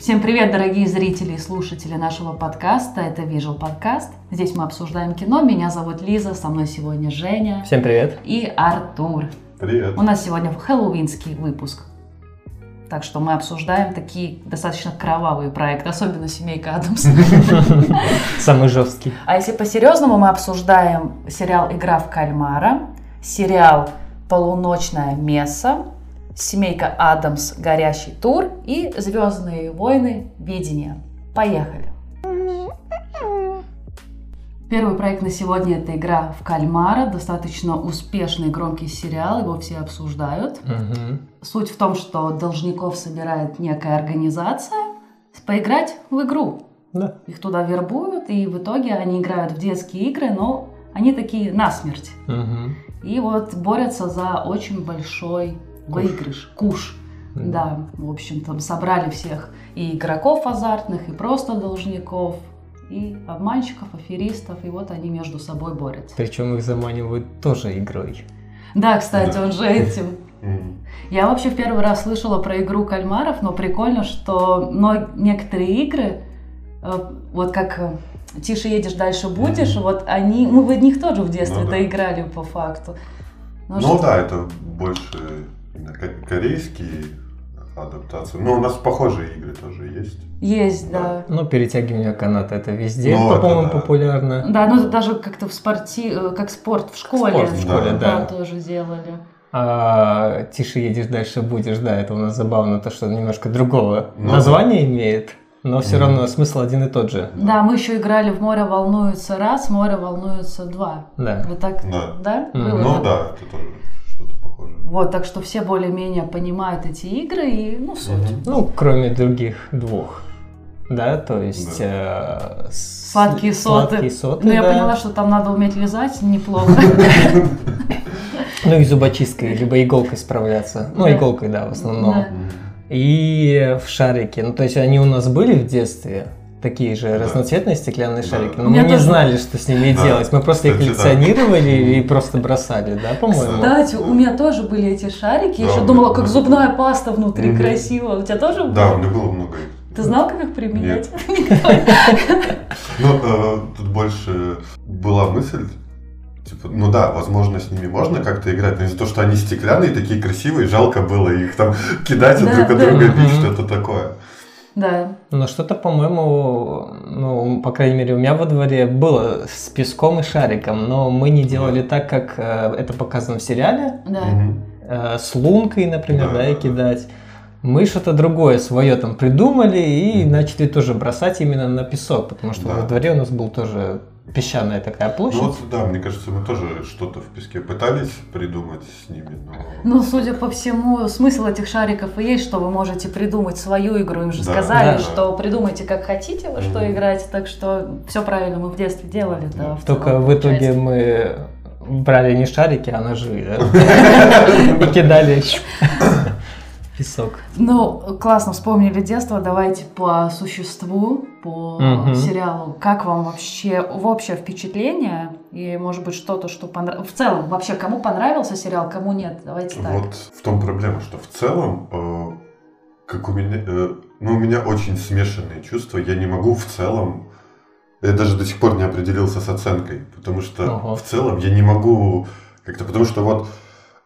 Всем привет, дорогие зрители и слушатели нашего подкаста. Это Visual подкаст. Здесь мы обсуждаем кино. Меня зовут Лиза, со мной сегодня Женя Всем привет. и Артур. Привет. У нас сегодня хэллоуинский выпуск. Так что мы обсуждаем такие достаточно кровавые проекты, особенно «Семейка Адамс». Самый жесткий. А если по-серьезному, мы обсуждаем сериал «Игра в кальмара», сериал «Полуночная месса», «Семейка Адамс. Горящий тур» и «Звездные войны. Видение». Поехали! Первый проект на сегодня – это «Игра в кальмара». Достаточно успешный громкий сериал, его все обсуждают. Мгм. Суть в том, что должников собирает некая организация поиграть в игру. Да. Их туда вербуют, и в итоге они играют в детские игры, но они такие насмерть. Мгм. И вот борются за очень большой выигрыш, куш. Да, в общем, там собрали всех и игроков азартных, и просто должников, и обманщиков, аферистов, и вот они между собой борются. Причем их заманивают тоже игрой. Да, кстати, Да. он же этим. Я вообще в первый раз слышала про игру кальмаров, но прикольно, что но некоторые игры, э, вот как э, «Тише едешь, дальше будешь», Мгм. вот они, мы в них тоже в детстве Ну да. доиграли по факту. Ну, Ну что- да, это больше корейские адаптации. Но у нас похожие игры тоже есть. Есть, да. Ну, перетягивание каната это везде, Ну, по-моему, да. популярно. Да, ну это даже как-то в спорте, э, как спорт в школе. Спорт в школе, да. да. тоже делали. А тише едешь, дальше будешь, да, это у нас забавно, то, что немножко другого Ну названия имеет, но все Мгм. равно смысл один и тот же. Да, мы еще играли в «Море волнуется раз», «Море волнуется два». Да. Вы так, Да. да? Мгм. Было Ну да, это тоже что-то похожее. Вот, так что все более-менее понимают эти игры и, ну, суть. Мгм. Ну, кроме других двух. Да, то есть... э, с- Сладкие соты. Сладкие соты, Ну, я да. поняла, что там надо уметь лизать неплохо. Ну, и зубочисткой, либо иголкой справляться. Ну, Да. иголкой, да, в основном. Да. И в шарики. Ну, то есть они у нас были в детстве, такие же Да. разноцветные стеклянные Да. шарики, но меня мы не тоже. знали, что с ними Да. делать. Мы просто их Кстати, да. коллекционировали и просто бросали, да, по-моему? Кстати, у меня тоже были эти шарики. Я Да, еще думала, как зубная паста внутри Мгм. красиво. У тебя тоже было? Да, у меня было много их. Ты знал, как их применять? Ну, э, тут больше была мысль, типа, ну да, возможно, с ними можно как-то играть, но из-за того, что они стеклянные, такие красивые, жалко было их там кидать Да, друг от да. друга, бить, что-то такое. Да. Но что-то, по-моему, ну, по крайней мере, у меня во дворе было с песком и шариком, но мы не делали так, как э, это показано в сериале, Да. Э, с лункой, например, Да, да, и да, да. кидать. Мы что-то другое свое там придумали и начали тоже бросать именно на песок, потому что Да. во дворе у нас был тоже песчаная такая площадь. Ну вот, да, мне кажется, мы тоже что-то в песке пытались придумать с ними, но... Ну, судя по всему, смысл этих шариков и есть, что вы можете придумать свою игру. Им же Да, сказали, да. что придумайте, как хотите во что Мгм. играть. Так что все правильно мы в детстве делали. Да, Да. в Только в итоге получается. мы брали не шарики, а ножи, да? И кидали песок. Ну, классно вспомнили детство. Давайте по существу, по Мгм. сериалу. Как вам вообще в общее впечатление? И, может быть, что-то, что понравилось? В целом, вообще, кому понравился сериал, кому нет? Давайте так. Вот в том проблема, что в целом, э, как у меня, э, ну, у меня очень смешанные чувства. Я не могу в целом, я даже до сих пор не определился с оценкой, потому что Ага. в целом я не могу как-то, потому что вот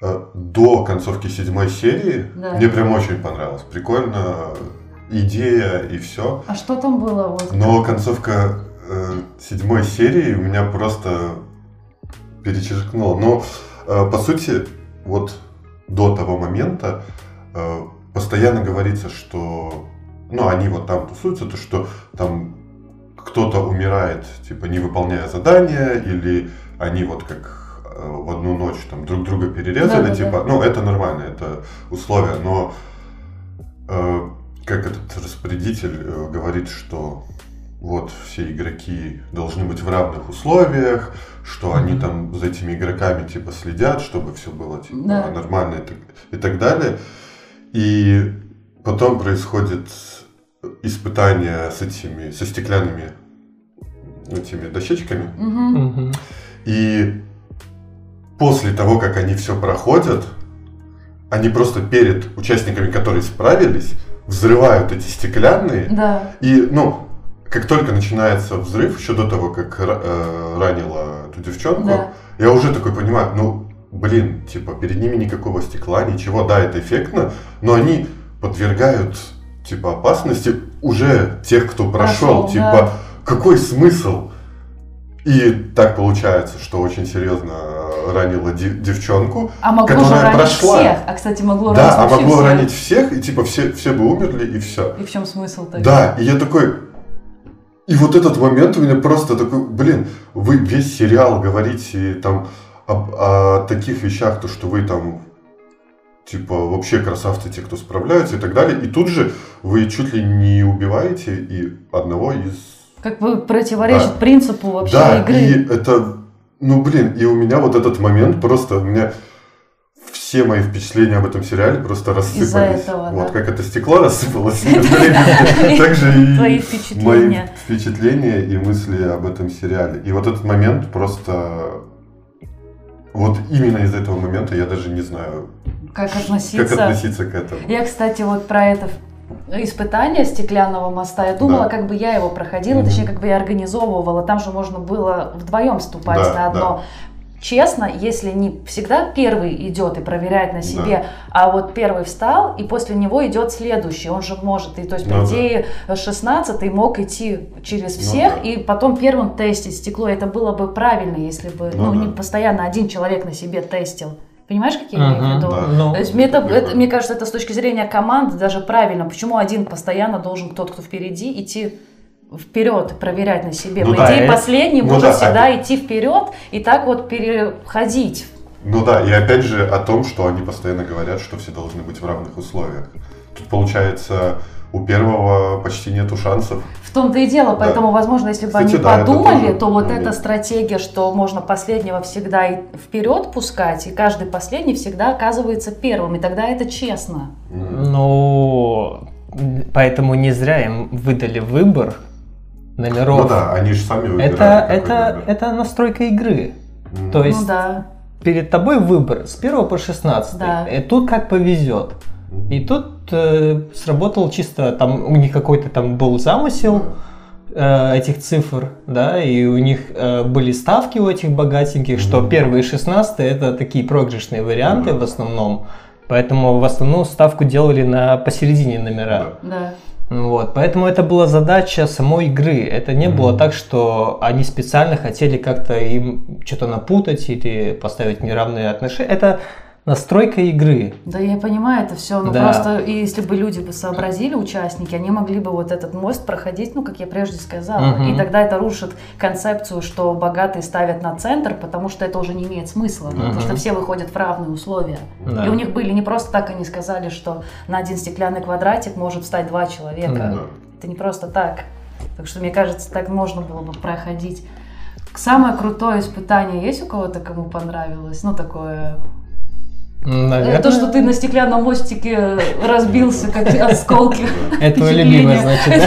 до концовки седьмой серии Да. мне прям очень понравилось. Прикольно, идея и все. А что там было? Вот? Но концовка э, седьмой серии у меня просто перечеркнула. Но э, по сути, вот до того момента э, постоянно говорится, что ну, они вот там тусуются, то что там кто-то умирает, типа, не выполняя задания, или они вот как э, в одну ночь там друг друга перерезали, Да-да-да. типа, ну, это нормально, это условия, но э, как этот распорядитель э, говорит, что вот все игроки должны быть в равных условиях, что они Мгм. там за этими игроками типа следят, чтобы все было типа Да. нормально и так, и так далее. И потом происходит испытание с этими, со стеклянными этими дощечками. Мгм. И после того, как они все проходят, они просто перед участниками, которые справились, взрывают эти стеклянные. Да. И, ну, как только начинается взрыв, еще до того, как э, ранила эту девчонку, Да. я уже такой понимаю, ну, блин, типа, перед ними никакого стекла, ничего, да, это эффектно, но они подвергают, типа, опасности уже тех, кто прошел, Прошел, типа, да. какой смысл? И так получается, что очень серьезно ранила ди- девчонку, А могло же которая ранить прошла. всех. А, кстати, могло да, ранить а вообще могло всех. ранить всех, и типа все, все бы умерли, и все. И в чем смысл тогда? Да, и я такой... И вот этот момент у меня просто такой, блин, вы весь сериал говорите там об, о таких вещах, то, что вы там типа вообще красавцы те, кто справляются и так далее. И тут же вы чуть ли не убиваете и одного из... Как бы противоречит Да. принципу вообще да, игры. и это... Ну, блин, и у меня вот этот момент просто... У меня все мои впечатления об этом сериале просто рассыпались. этого, вот да. как это стекло рассыпалось, так же и мои впечатления. и мысли об этом сериале. И вот этот момент просто... Вот именно из этого момента я даже не знаю, Как как относиться. относиться к этому. Я, кстати, вот про это испытание стеклянного моста, я думала, Да. как бы я его проходила, Мгм. точнее, как бы я организовывала. Там же можно было вдвоем ступать Да, на одно. Честно, если не всегда первый идет и проверяет на себе, а вот первый встал, и после него идет следующий, он же может, и то есть, по Ну да. идее, 16 мог идти через Ну всех, да. и потом первым тестить стекло, это было бы правильно, если бы, Ну ну, да. не постоянно один человек на себе тестил. Понимаешь, какие я имею в виду? да. Ну, То есть мне, это, Прикольно. это- мне кажется, это с точки зрения команды даже правильно. Почему один постоянно должен тот, кто впереди, идти вперед проверять на себе? Ну По да, идее, последний ну может да, всегда а- идти вперед и так вот переходить. Ну да, и опять же о том, что они постоянно говорят, что все должны быть в равных условиях. Тут получается у первого почти нету шансов. В том-то и дело, Да. поэтому, возможно, если бы Кстати, они да, подумали, тоже то вот момент. эта стратегия, что можно последнего всегда и вперед пускать, и каждый последний всегда оказывается первым, и тогда это честно. Ну, поэтому не зря им выдали выбор номеров. Ну да, они же сами выбирают. это, это, выбор. это настройка игры. М. То есть ну да. перед тобой выбор с 1 по 16. Да. И тут как повезет. И тут э, сработал чисто, там у них какой-то там был замысел э, этих цифр, да, и у них э, были ставки у этих богатеньких, что первые 16 это такие проигрышные варианты в основном. Поэтому в основном ставку делали на посередине номера. Да. Вот, поэтому это была задача самой игры. Это не Мгм. было так, что они специально хотели как-то им что-то напутать или поставить неравные отношения. Это настройка игры. Да, я понимаю это все, но Да. просто если бы люди бы сообразили, участники, они могли бы вот этот мост проходить, ну, как я прежде сказала. Мгм. И тогда это рушит концепцию, что богатые ставят на центр, потому что это уже не имеет смысла, потому Мгм. что все выходят в равные условия. Да. И у них были не просто так, они сказали, что на один стеклянный квадратик может встать два человека. Да. Это не просто так. Так что, мне кажется, так можно было бы проходить. Самое крутое испытание есть у кого-то, кому понравилось? Ну, такое Наверное, То, что ты на стеклянном мостике разбился, как осколки. Это твое любимое, значит.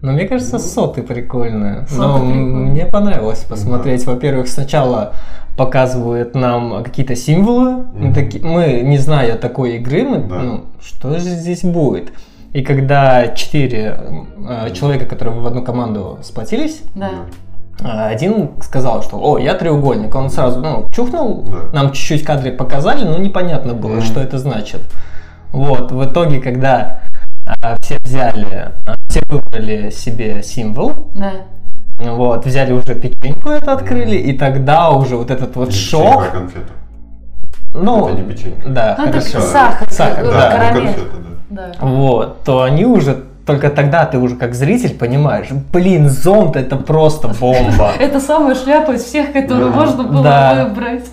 Но мне кажется, соты прикольные. Соты Но прикольные. мне понравилось посмотреть. Во-первых, сначала показывают нам какие-то символы. Мы, таки- мы, не зная такой игры, мы, Да. ну, что же здесь будет? И когда четыре э, человека, которые в одну команду сплотились, Да. А, один сказал, что «О, я треугольник». Он сразу ну, чухнул, Да. нам чуть-чуть кадры показали, но непонятно было, Мгм. что это значит. Вот, в итоге, когда а, все взяли, а, все выбрали себе символ, Да. вот, взяли уже печеньку это открыли, и тогда уже вот этот вот шок, печенька, а конфета. ну, Это не печенька. да, Ну, это хорошо. сахар, Сахар, э, да. Да, ну, карамель. конфета, да. Да. Вот, то они уже только тогда ты уже как зритель понимаешь, блин, зонт это просто бомба. Это самая шляпа из всех, которую можно было выбрать.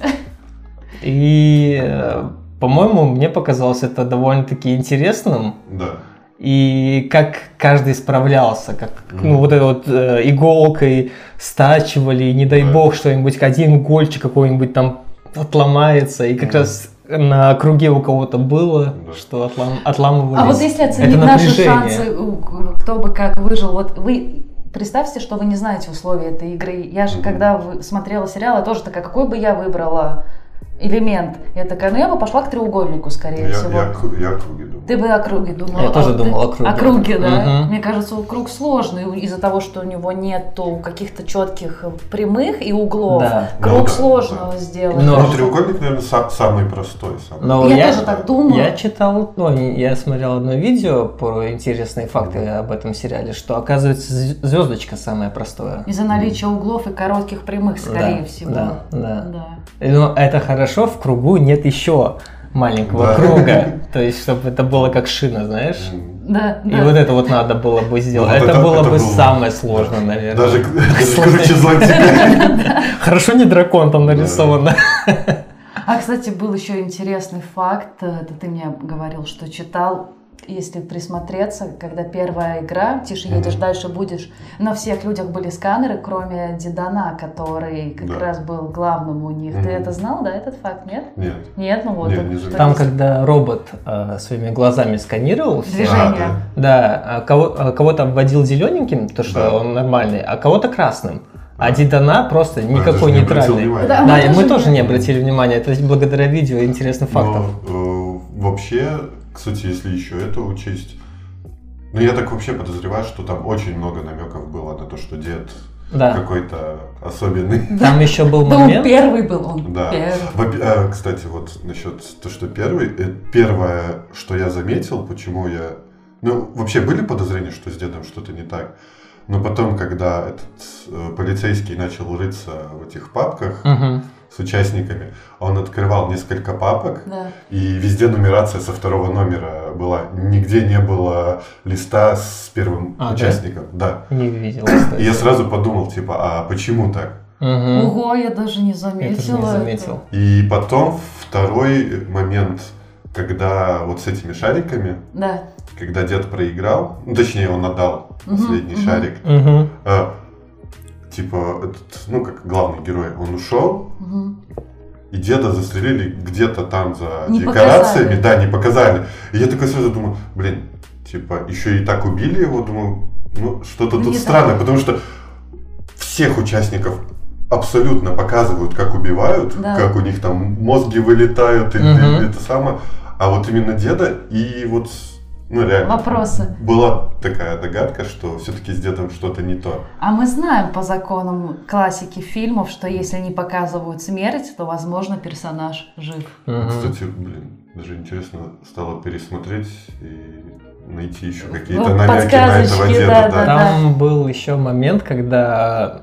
И, э, по-моему, мне показалось это довольно-таки интересным. Да. И как каждый справлялся, как ну вот этой вот э, иголкой стачивали, не дай Да. бог что-нибудь, один гольчик какой-нибудь там отломается, и как раз на круге у кого-то было, Да. что отлам, отламывались. А вот если Это оценить наши напряжение. шансы, кто бы как выжил, вот вы представьте, что вы не знаете условия этой игры. Я же, Мгм. когда вы- смотрела сериал, я тоже такая, какой бы я выбрала элемент. Я такая, ну я бы пошла к треугольнику, скорее Я, всего. я, я круги думаю. Ты бы о круге думала. Я тоже ты- думал о круге. О круге, да. Мгм. Мне кажется, круг сложный из-за того, что у него нету каких-то четких прямых и углов. Да. Круг Ну да, сложно да. сделать. Но- Ну, треугольник, наверное, са- самый простой. Самый. Но Я тоже так думала. Я читал, ну, я смотрел одно видео про интересные факты об этом сериале, что оказывается звездочка самое простое. Из-за наличия углов и коротких прямых, скорее Да, всего. Да, да. Да. Но это хорошо, в кругу нет еще маленького Да. круга. То есть, чтобы это было как шина, знаешь? Да, И да. вот это вот надо было бы сделать. Вот это, это- было это бы было- самое сложное, наверное. Даже, даже круче зонтика. Хорошо не дракон там нарисован. А, кстати, был еще интересный факт. Это ты мне говорил, что читал. Если присмотреться, когда первая игра, тише едешь, Мгм. дальше будешь, на всех людях были сканеры, кроме Дедана, который как Да. раз был главным у них. Ты Мгм. это знал, да, этот факт, нет? Нет. Нет, ну вот. Нет, это не что. Там, есть. когда робот э, своими глазами сканировал Движение. А, да, а кого, а кого-то обводил зелененьким, то что Да. он нормальный, а кого-то красным. А Дидана просто да. никакой не нейтральный. Да, Да, мы и мы тоже тоже не- обратили внимания. Это благодаря видео интересных фактов. Но, э, вообще, кстати, если еще это учесть, ну я так вообще подозреваю, что там очень много намеков было на то, что дед Да. какой-то особенный. Там еще был Да, он момент. первый был, он Да. первый. Э, Кстати, вот насчет то, что первый, э, первое, что я заметил, почему я, ну вообще были подозрения, что с дедом что-то не так, но потом, когда этот э, полицейский начал рыться в этих папках с участниками, он открывал несколько папок, Да. и везде нумерация со второго номера была. Нигде не было листа с первым А, да? участником. Да. Не видел. И я сразу подумал, типа, а почему так? Мгм. Ого, я даже не Я заметила. не это. заметил. И потом второй момент, когда вот с этими шариками, Да. Когда дед проиграл, ну, точнее, он отдал Мгм, последний мгм. шарик, Мгм. а, типа, этот, ну, как главный герой, он ушел, Мгм. и деда застрелили где-то там за Не декорациями, показали. да, не показали. И я такой сразу думаю, блин, типа, еще и так убили его, думаю, ну, что-то Ну, тут не странно, так. потому что всех участников абсолютно показывают, как убивают, Да. как у них там мозги вылетают, или Мгм. это самое. А вот именно деда, и вот, ну, реально. Вопросы. Была такая догадка, что все-таки с дедом что-то не то. А мы знаем по законам классики фильмов, что если не показывают смерть, то, возможно, персонаж жив. Мгм. Кстати, блин, даже интересно стало пересмотреть и найти еще какие-то Ну, намеки на этого деда. да, да. да. Там был еще момент, когда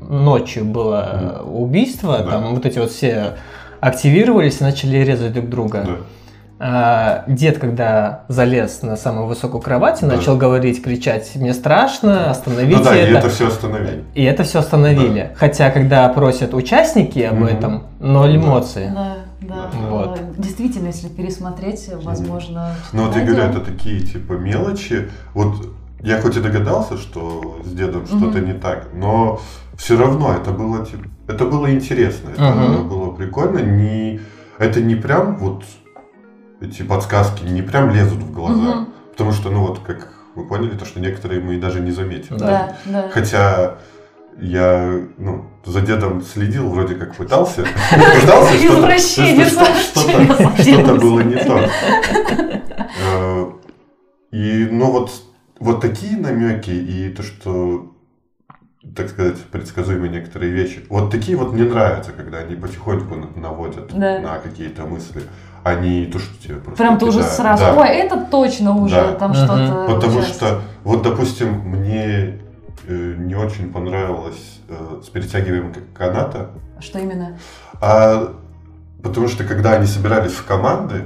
ночью было убийство, Да. там вот эти вот все активировались и начали резать друг друга. Да. А, дед, когда залез на самую высокую кровать и Да. начал говорить, кричать, мне страшно, остановите Ну да, и это. это все остановили. И это все остановили. Хотя, когда просят участники об Мгм. этом, ноль Да. эмоций. Да, да. Вот. Э, Действительно, если пересмотреть, возможно, Ну вот я говорю, это такие типа мелочи. Вот я хоть и догадался, что с дедом что-то Мгм. не так, но все равно это было типа, это было интересно, это Мгм. было прикольно. Не, это не прям вот эти подсказки не прям лезут в глаза, Мгм. потому что ну вот как вы поняли, то что некоторые мы даже не заметили. Да, да. Хотя я ну, за дедом следил, вроде как пытался. Пытался. Что-то было не то. Э, И, ну вот, вот такие намеки и то, что, так сказать, предсказуемые некоторые вещи. Вот такие вот мне нравятся, когда они потихоньку на- наводят Да. на какие-то мысли, а не то, что тебе просто Прям ты уже сразу, Да. ой, это точно уже Да. там Мгм. что-то. Потому ужасное». что, вот, допустим, мне э, не очень понравилось э, с перетягиванием каната, Что именно? а потому что когда они собирались в команды,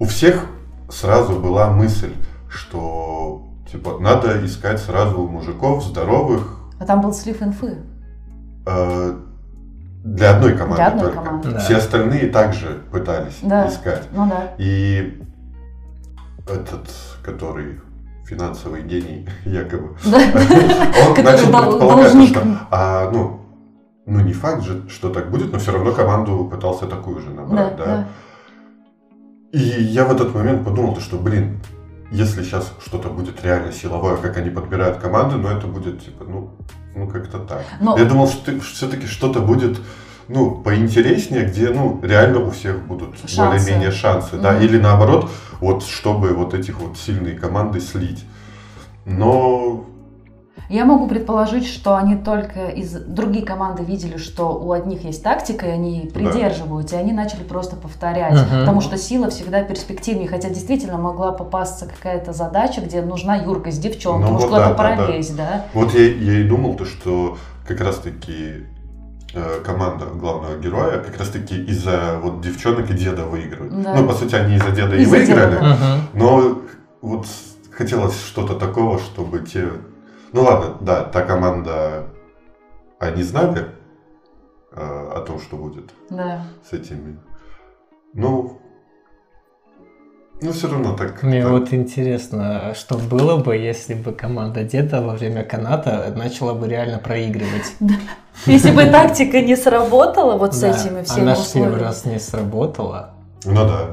у всех сразу была мысль, что типа надо искать сразу мужиков здоровых А там был слив инфы. э, для одной команды Для одной только. команды. Да. Все остальные также пытались Да. искать. Ну да. И этот, который финансовый гений, якобы, он начал предполагать, что, а, ну, ну, не факт же, что так будет, но все равно команду пытался такую же набрать, да. И я в этот момент подумал, то, что, блин, если сейчас что-то будет реально силовое, как они подбирают команды, ну, это будет, типа, ну, ну как-то так. Но- Я думал, что все-таки что-то будет, ну, поинтереснее, где, ну, реально у всех будут более-менее шансы, да, Мгм. или наоборот, вот чтобы вот этих вот сильные команды слить. Но Я могу предположить, что они только из другие команды видели, что у одних есть тактика, и они придерживаются, и они начали просто повторять. Мгм. Потому что сила всегда перспективнее. Хотя действительно могла попасться какая-то задача, где нужна юркость девчонки, Ну может вот куда-то да, да, да. пролезть, да? вот я, я и думал, то, что как раз-таки э, команда главного героя как раз-таки из-за вот девчонок и деда выигрывает. Да. Ну, по сути, они из-за деда и Из-за деда, выиграли, да. Мгм. но вот хотелось что-то такого, чтобы те... Ну ладно, да, та команда, они знали э, о том, что будет Да. с этими. Ну, ну все равно так. Мне так. вот интересно, что было бы, если бы команда деда во время каната начала бы реально проигрывать. Если бы тактика не сработала вот с этими всеми Она же первый раз не сработала. Ну да.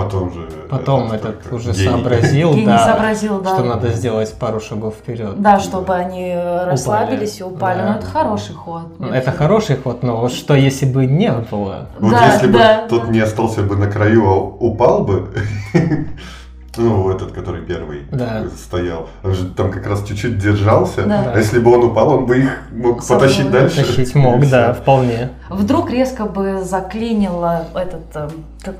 Ну. Потом же... Потом это этот уже гений. сообразил, Гений да, сообразил, да. что надо сделать пару шагов вперед. Да, чтобы они э, расслабились и упали. Да. Ну, это хороший ход. Ну, Это хороший ход, но вот что если бы не было? Вот Да, если бы да, тот да. не остался бы на краю, а упал бы, ну, этот, который первый Да. стоял, он же там как раз чуть-чуть держался, Да. а если бы он упал, он бы их мог Собой. потащить дальше. Тащить И мог, да, вполне. Вдруг резко бы заклинило этот, э, как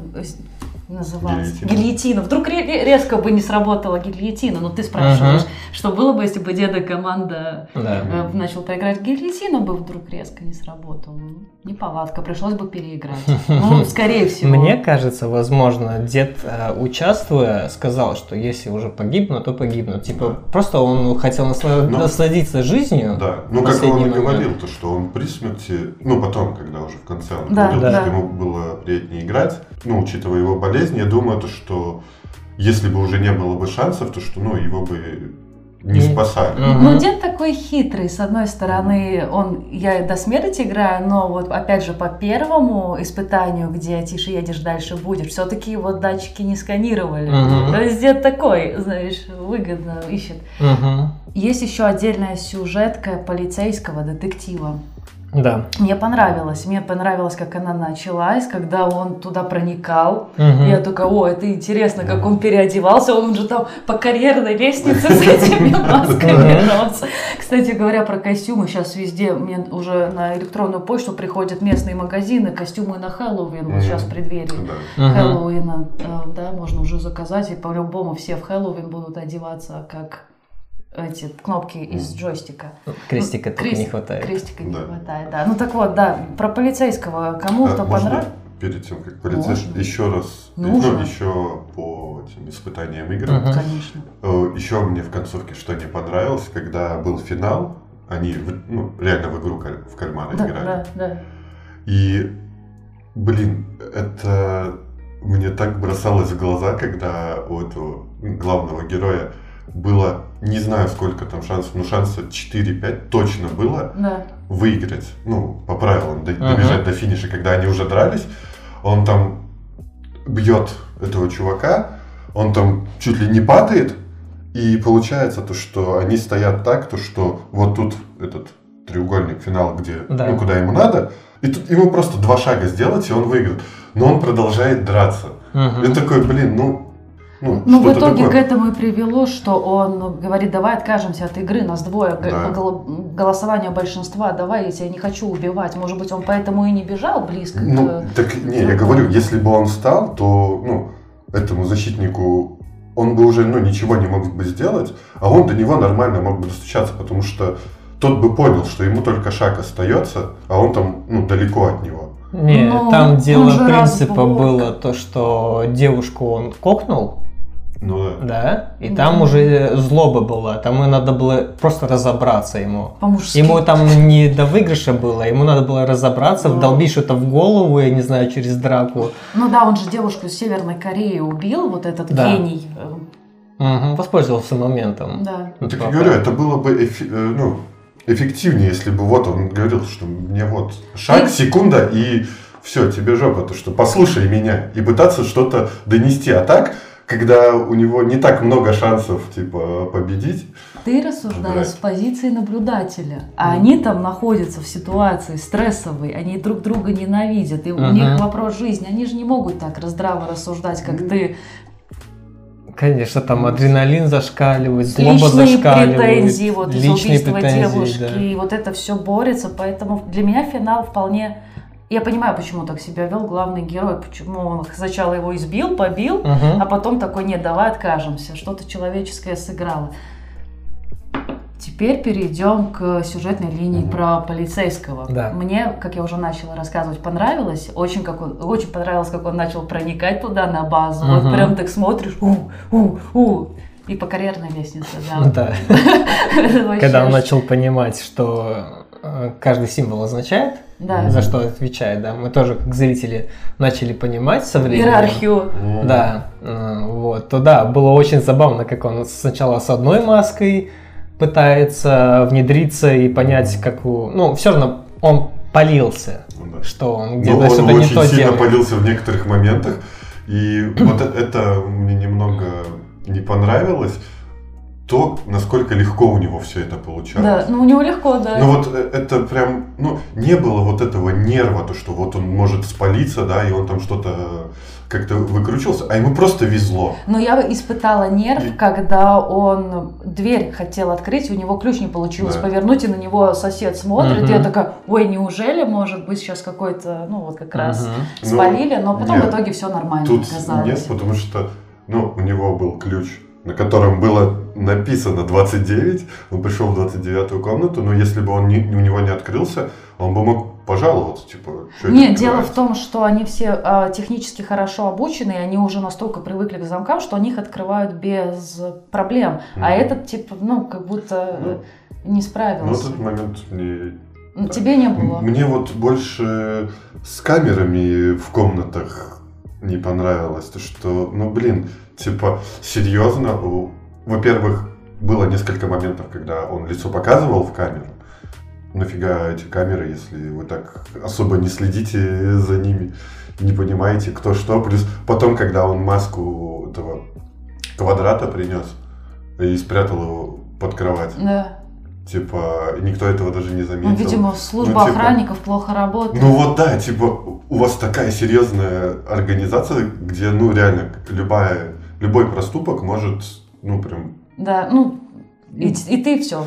называется, Гильотина. гильотина. Вдруг ре- ре- резко бы не сработала гильотина. Но ты спрашиваешь, что было бы, если бы деда команда Да. э, начал проиграть гильотина бы вдруг резко не сработала. Ну, Неполадка, пришлось бы переиграть. Ну, скорее всего. Мне кажется, возможно, дед, э, участвуя, сказал, что если уже погибну, то погибну. Типа, Да. просто он хотел Ну, насладиться жизнью. Да, ну как он и говорил, то что он при смерти, ну потом, когда уже в конце он Да, говорил, да. что ему было приятнее играть, ну учитывая его болезнь, я думаю, то что если бы уже не было бы шансов, то что ну его бы не спасали. Мгм. Ну, дед такой хитрый. С одной стороны, он, я до смерти играю, но вот опять же по первому испытанию, где тише едешь, дальше будешь, все-таки его датчики не сканировали. Мгм. То есть дед такой, знаешь, выгодно ищет. Есть еще отдельная сюжетка полицейского детектива. Да. Мне понравилось. Мне понравилось, как она началась, когда он туда проникал. Мгм. Я такая, о, это интересно, как он переодевался. Он же там по карьерной лестнице с этими масками рос. Кстати говоря, про костюмы. Сейчас везде мне уже на электронную почту приходят местные магазины, костюмы на Хэллоуин. Вот сейчас в преддверии. Хэллоуина, э, да, можно уже заказать. И по-любому все в Хэллоуин будут одеваться как эти кнопки из джойстика. Крестика только не хватает. Крестика не хватает, да. Ну так вот, да, про полицейского. Кому-то А понравилось. перед тем, как полицейский, Можно. еще раз, Нужно. ну, еще по этим испытаниям игры, Мгм. Конечно. Э, Еще мне в концовке что не понравилось, когда был финал, они в- ну, реально в игру в кальмара Да, играли. да, да. И, блин, это мне так бросалось в глаза, когда у этого главного героя было, не знаю сколько там шансов, но шанса 4-5 точно было Да. выиграть, ну, по правилам, до- Ага. добежать до финиша, когда они уже дрались. Он там бьет этого чувака, он там чуть ли не падает, и получается то, что они стоят так, то, что вот тут этот треугольник финал, где, Да. ну, куда ему надо, и тут ему просто два шага сделать, и он выиграет. Но он продолжает драться. Мгм. Я такой, блин, ну, ну, Ну, в итоге такое. к этому и привело, что он говорит, давай откажемся от игры, нас двое, Да. по гол- голосованию большинства, давай, я тебя не хочу убивать. Может быть, он поэтому и не бежал близко Ну, к... так не, я говорю, если бы он встал, то, ну, этому защитнику он бы уже, ну, ничего не мог бы сделать, а он до него нормально мог бы достучаться, потому что тот бы понял, что ему только шаг остается, а он там, ну, далеко от него. Не, Ну, там дело принципа было то, что девушку он кокнул, Ну да. да, и Да. там уже злоба была, там и надо было просто разобраться ему. По-мужски. Ему там не до выигрыша было, ему надо было разобраться, Ну. вдолбить что-то в голову, я не знаю, через драку. Ну да, он же девушку из Северной Кореи убил, вот этот Да. гений. Мгм, воспользовался моментом. Да. Ну, так я говорю, это было бы эфи- э, ну, эффективнее, если бы вот он говорил, что мне вот шаг, И- секунда, и все, тебе жопа, то что послушай меня, и пытаться что-то донести. А так, когда у него не так много шансов, типа, победить. Ты рассуждаешь с позиции наблюдателя, а они там находятся в ситуации стрессовой, они друг друга ненавидят, и у Мгм. них вопрос жизни, они же не могут так раздраво рассуждать, как ты. Конечно, там адреналин зашкаливает, злоба Личные зашкаливает. претензии вот из личные убийства претензии, девушки, да. вот это все борется, поэтому для меня финал вполне... Я понимаю, почему так себя вел главный герой, почему он сначала его избил, побил, Мгм. а потом такой, нет, давай откажемся, что-то человеческое сыграло. Теперь перейдем к сюжетной линии Мгм. про полицейского. Да. Мне, как я уже начала рассказывать, понравилось. Очень, как он, очень понравилось, как он начал проникать туда на базу. Мгм. Вот прям так смотришь, у, у, у, и по карьерной лестнице, да. Да. Когда он начал понимать, что э, каждый символ означает, Да. за что отвечает, да, мы тоже как зрители начали понимать со временем. Иерархию. Да, э, вот, то да, было очень забавно, как он сначала с одной маской пытается внедриться и понять, как у... Ну, все равно он полился, Ну да. что он Но где-то он что-то не очень то сильно делает. полился в некоторых моментах. И вот это мне немного не понравилось. То, насколько легко у него все это получалось. Да, ну у него легко, да. Ну вот э, это прям, ну, не было вот этого нерва, то, что вот он может спалиться, да, и он там что-то как-то выкручивался, а ему просто везло. Но я испытала нерв, И- когда он дверь хотел открыть, у него ключ не получилось Да. повернуть, и на него сосед смотрит, и я такая, ой, неужели, может быть, сейчас какой-то, ну вот как раз. Ну, спалили, но потом нет. в итоге все нормально Тут оказалось. нет, потому что, ну, у него был ключ, на котором было написано 29, он пришел в 29 комнату, но если бы он не, у него не открылся, он бы мог пожаловаться, типа, что Нет, дело в том, что они все а, технически хорошо обучены, и они уже настолько привыкли к замкам, что они их открывают без проблем. А Мгм. этот, типа, ну, как будто э, не Ну, справился. этот момент мне... Ну, Тебе не было. Мне вот больше с камерами в комнатах не понравилось, то что, ну, блин, типа, серьезно, у- во-первых, было несколько моментов, когда он лицо показывал в камеру. Нафига эти камеры, если вы так особо не следите за ними, не понимаете, кто что. Плюс потом, когда он маску этого квадрата принес и спрятал его под кровать, Да. типа, никто этого даже не заметил. Ну, видимо, служба Ну, типа, охранников плохо работает. Ну вот да, типа, у вас такая серьезная организация, где, ну, реально, любая, любой проступок может, ну, прям, Да, ну, и, и ты все.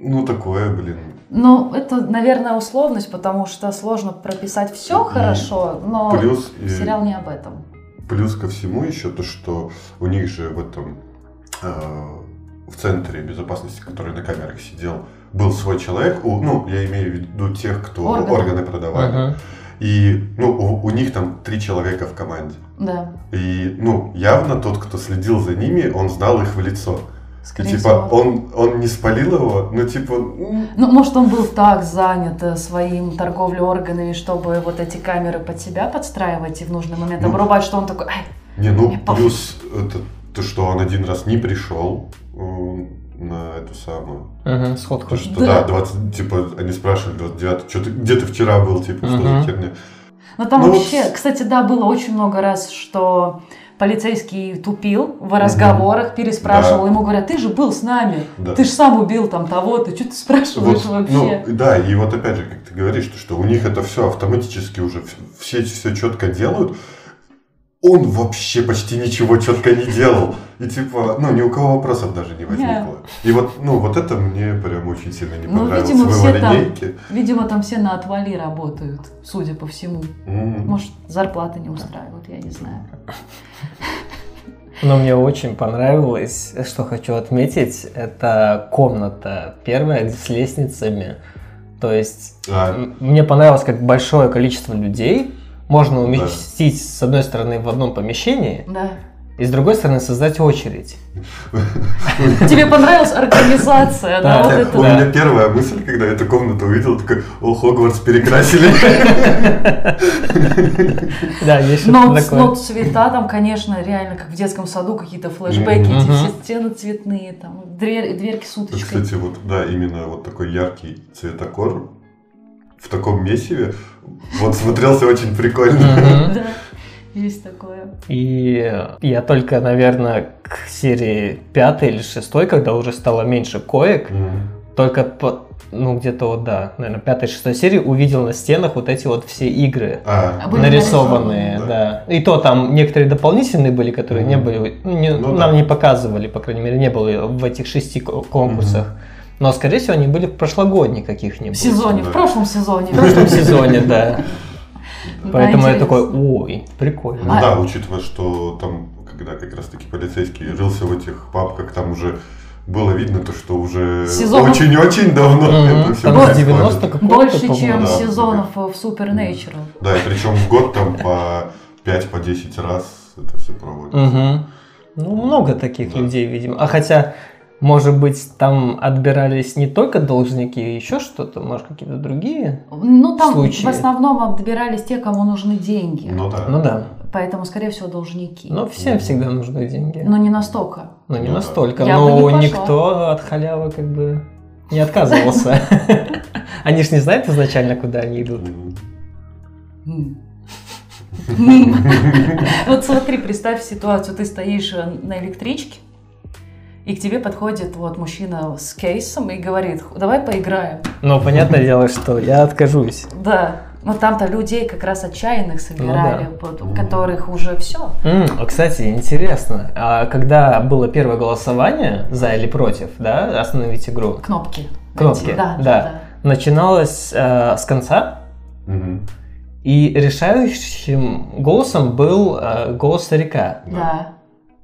ну, такое, блин. Ну, это, наверное, условность, потому что сложно прописать все И хорошо, но Плюс, и- сериал не об этом. плюс ко всему еще то, что у них же в этом, э, в центре безопасности, который на камерах сидел, был свой человек, у- ну, я имею в виду тех, кто Органы. органы, продавали. Мгм. И, ну, у, у них там три человека в команде. Да, И, ну, явно тот, кто следил за ними, он знал их в лицо. Скорее типа, всего. он, он не спалил его, ну, типа, Ну, может, он был так занят э, своим торговлей органами, чтобы вот эти камеры под себя подстраивать и в нужный момент Ну, обрубать, что он такой, ай, не, ну, плюс это то, что он один раз не пришел на эту самую. Мгм, Сход То, хочешь. что, Да. да, 20, типа, они спрашивали 29 что ты, где ты вчера был, типа, что Мгм. за херня? Ну там Ну, вот вообще, с- кстати, да, было очень много раз, что полицейский тупил в разговорах, переспрашивал, Да. ему говорят, ты же был с нами, Да. ты же сам убил там того-то, что ты спрашиваешь Вот, вообще? ну, да, и вот опять же, как ты говоришь, то, что у них это все автоматически уже, все все четко делают. Он вообще почти ничего четко не делал. И типа, ну, ни у кого вопросов даже не возникло. И вот, ну, вот это мне прям очень сильно не Ну, понравилось видимо, в все его там- линейке. Видимо, там все на отвали работают, судя по всему. М. Может, зарплаты не устраивают, я не знаю. Но мне очень понравилось, что хочу отметить, это комната первая с лестницами. То есть А, мне понравилось, как большое количество людей можно уместить с одной стороны в одном помещении, Да. и с другой стороны создать очередь. Тебе понравилась организация, да, Да, вот да. это? У меня первая мысль, когда я эту комнату увидел, такой, о, Хогвартс перекрасили. Да, есть Но, цвета там, конечно, реально как в детском саду какие-то флешбеки, эти все стены цветные, там дверь, дверки с уточкой. Кстати, вот, да, именно вот такой яркий цветокор в таком месиве, вот смотрелся очень прикольно. Да. Есть такое. И я только, наверное, к серии пятой или шестой, когда уже стало меньше коек, только по, ну где-то вот, да, наверное, пятой, шестой серии увидел на стенах вот эти вот все игры. А, Были нарисованные, нарисованы, да. И то там некоторые дополнительные были, которые не Мгм. были, ну, не- Ну нам да. не показывали, по крайней мере, не было в этих шести ко- конкурсах. Но, скорее всего, они были в прошлогодних В каких-нибудь. сезоне, Да. в прошлом сезоне. В прошлом сезоне, да. Да, Поэтому я такой, ой, прикольно. Ну А- да, учитывая, что там, когда как раз таки полицейский рылся в этих папках, там уже было видно то, что уже очень-очень давно Мгм. это все с 90 какого-то, Больше, чем да. сезонов в Supernatural. Да, и причем в год там по 5-10 раз это все проводится. Мгм. Ну, много таких Да. людей, видимо. А хотя, может быть, там отбирались не только должники, еще что-то, может, какие-то другие? Ну, там Случаи. в основном отбирались те, кому нужны деньги. Ну да. Ну да. Поэтому, скорее всего, должники. Но всем всегда нужны деньги. Но не настолько. Ну, не Ну да. настолько. Я бы не но пошла. никто от халявы как бы не отказывался. Они ж не знают изначально, куда они идут. Вот смотри, представь ситуацию, ты стоишь э, на электричке, и к тебе подходит вот мужчина с кейсом и говорит, давай поиграем. Но понятное дело, что я откажусь. Да, но там-то людей как раз отчаянных собирали, Ну у которых уже все. М, а, Кстати, интересно, а когда было первое голосование за или против, да, остановить игру, Кнопки. Кнопки, Да, да. да, начиналось э, с конца, Мгм. и решающим голосом был э, голос старика. да.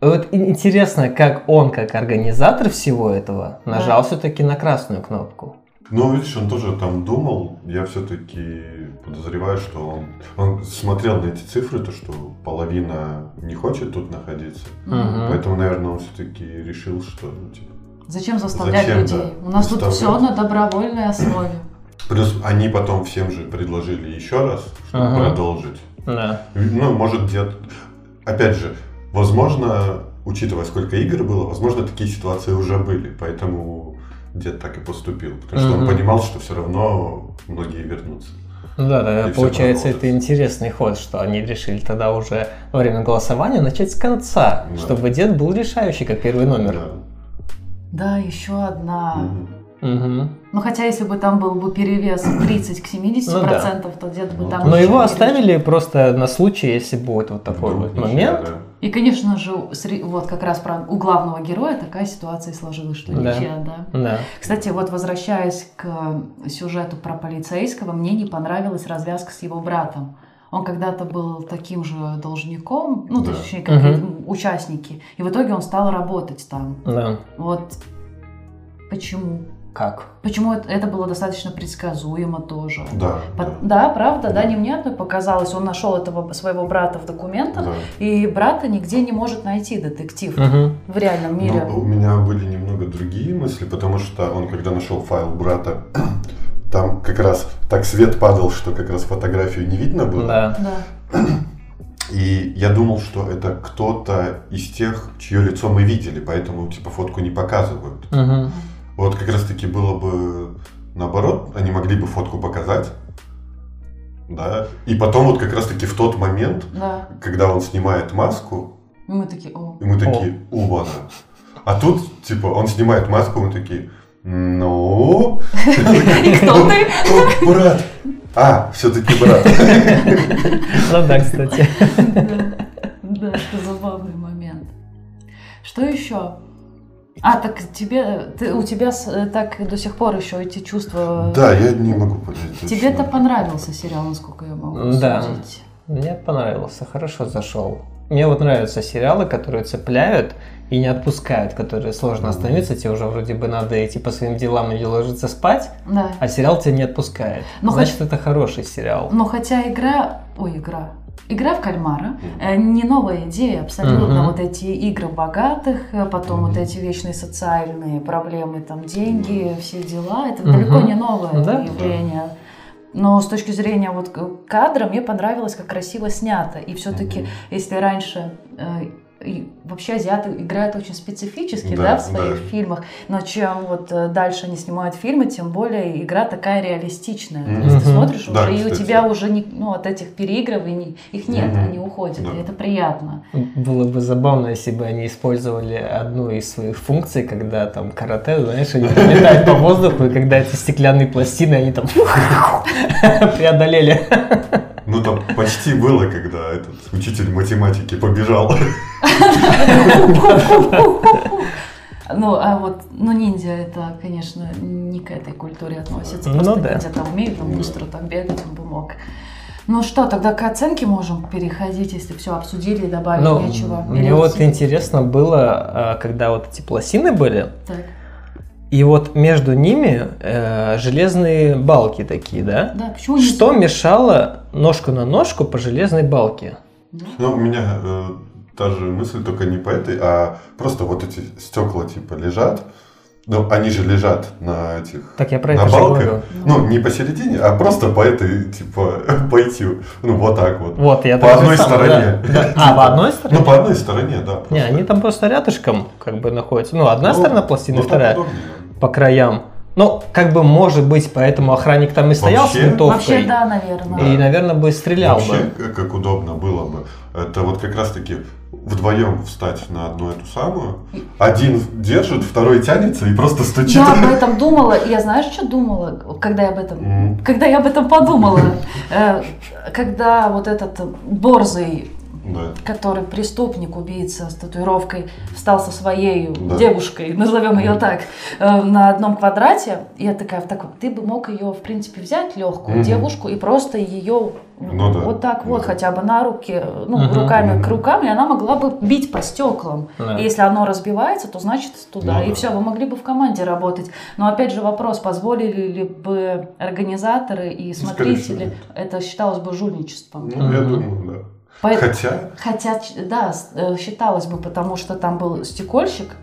Да. Вот интересно, как он, как организатор всего этого, нажал все-таки на красную кнопку. Ну, видишь, он тоже там думал. Я все-таки подозреваю, что он, он смотрел на эти цифры, то, что половина не хочет тут находиться. Мгм. Поэтому, наверное, он все-таки решил, что ну, типа, Зачем заставлять Зачем, людей? да, У нас тут все на добровольной основе. Плюс они потом всем же предложили еще раз, чтобы Ага. продолжить. Да. Ну, может, где-то... Опять же, возможно, учитывая, сколько игр было, возможно, такие ситуации уже были, поэтому дед так и поступил. Потому что он Мгм. понимал, что все равно многие вернутся. Ну да, тогда И получается это интересный ход, что они решили тогда уже во время голосования начать с конца, Да. чтобы дед был решающий, как первый номер. Да, еще одна. Мгм. Мгм. Ну, хотя, если бы там был бы перевес 30 к 70 Ну да. процентов, то дед бы Ну там... да. Но еще его оставили просто на случай, если будет вот такой Вдруг вот момент. да. И, конечно же, вот как раз про у главного героя такая ситуация сложилась, что Да. ничья, да. Да. Кстати, вот возвращаясь к сюжету про полицейского, мне не понравилась развязка с его братом. Он когда-то был таким же должником, ну, Да. точнее, как и участники. И в итоге он стал работать там. Да. Вот почему? Как? Почему это, было достаточно предсказуемо тоже? Да, По- да, Да, правда, да, Да. невнятно показалось. Он нашел этого своего брата в документах, да. и брата нигде не может найти детектив Мгм. в реальном мире. Но у меня были немного другие мысли, потому что он, когда нашел файл брата, там как раз так свет падал, что как раз фотографию не видно было. Да. Да. И я думал, что это кто-то из тех, чье лицо мы видели, поэтому типа фотку не показывают. Мгм. Вот как раз таки было бы наоборот, они могли бы фотку показать, да, и потом вот как раз таки в тот момент, Да. когда он снимает маску, И мы такие, о. и мы такие, оба А тут, типа, он снимает маску, мы такие, ну, И кто ты? Брат. А, все-таки брат. Ну да, кстати. Да, Да, это забавный момент. Что еще? А, так тебе, ты, у тебя с- э, так до сих пор еще эти чувства... Да, я не могу понять. точно. Тебе-то понравился сериал, насколько я могу Да. судить. Мне понравился, хорошо зашел. Мне вот нравятся сериалы, которые цепляют и не отпускают, которые сложно остановиться, тебе уже вроде бы надо идти по своим делам или ложиться спать, Да. а сериал тебя не отпускает. Ну, Значит, это хороший сериал. Но хотя игра... Ой, игра. Игра в кальмара э, не новая идея абсолютно. Мгм. Вот эти игры богатых, э, потом Мгм. вот эти вечные социальные проблемы, там деньги, все дела. Это Мгм. далеко не новое Да. явление. Но с точки зрения вот кадра мне понравилось, как красиво снято. И все-таки, Мгм. если раньше э, и вообще азиаты играют очень специфически, да, Да, в своих да. фильмах. Но чем вот э, дальше они снимают фильмы, тем более игра такая реалистичная. Мгм. То есть ты смотришь Да, уже, и у кстати. тебя уже не, ну, от этих переигрываний их нет, Мгм. они уходят, Да. и это приятно. Было бы забавно, если бы они использовали одну из своих функций, когда там карате, знаешь, они летают по воздуху, и когда эти стеклянные пластины, они там преодолели. Ну там почти было, когда этот учитель математики побежал. Ну, а вот, ну, ниндзя, это, конечно, не к этой культуре относится. Ну Просто да. ниндзя там умеют там быстро так бегать, он бы мог. Ну что, тогда к оценке можем переходить, если все обсудили и добавить Ну, нечего. мне Или вот интересно было, а, когда вот эти пластины были, Так, и вот между ними э, железные балки такие, да? да, почему не Что мешало ножку на ножку по железной балке? Да. Ну, у меня э, та же мысль, только не по этой, а просто вот эти стекла типа лежат. Ну, они же лежат на этих Так я про на это же балках. говорю. Ну, не посередине, а просто по этой, типа, пойти. Ну, вот так вот. Вот, я По одной сам, стороне. да, да. А, по одной стороне? Ну, по одной стороне, да. Не, просто. они там просто рядышком как бы находятся. Ну, одна Ну, сторона пластины, ну, вторая удобнее. По краям. Ну, как бы может быть, поэтому охранник там и стоял с Вообще? винтовкой. Вообще, да, наверное. И, наверное, бы стрелял Вообще, бы. как- как удобно было бы. Это вот как раз-таки вдвоем встать на одну эту самую. Один держит, второй тянется и просто стучит. Я об этом думала, я знаешь, что думала, когда я об этом М, Когда я об этом подумала, э, когда вот этот борзый, Да. который преступник, убийца с татуировкой, встал со своей Да. девушкой, назовем ее так, э, на одном квадрате, я такая, так ты бы мог ее, в принципе, взять легкую Мгм. девушку и просто ее Ну да. вот так вот, Да. хотя бы на руки, ну, Мгм. руками к Мгм. рукам, и она могла бы бить по стеклам. Да. И если оно разбивается, то значит туда. Ну и да. все, вы могли бы в команде работать. Но опять же вопрос, позволили ли бы организаторы и Ну, смотрители, это считалось бы жульничеством. Ну, я думаю, да. Хотя, Хотя, да, э, считалось бы, потому что там был стекольщик,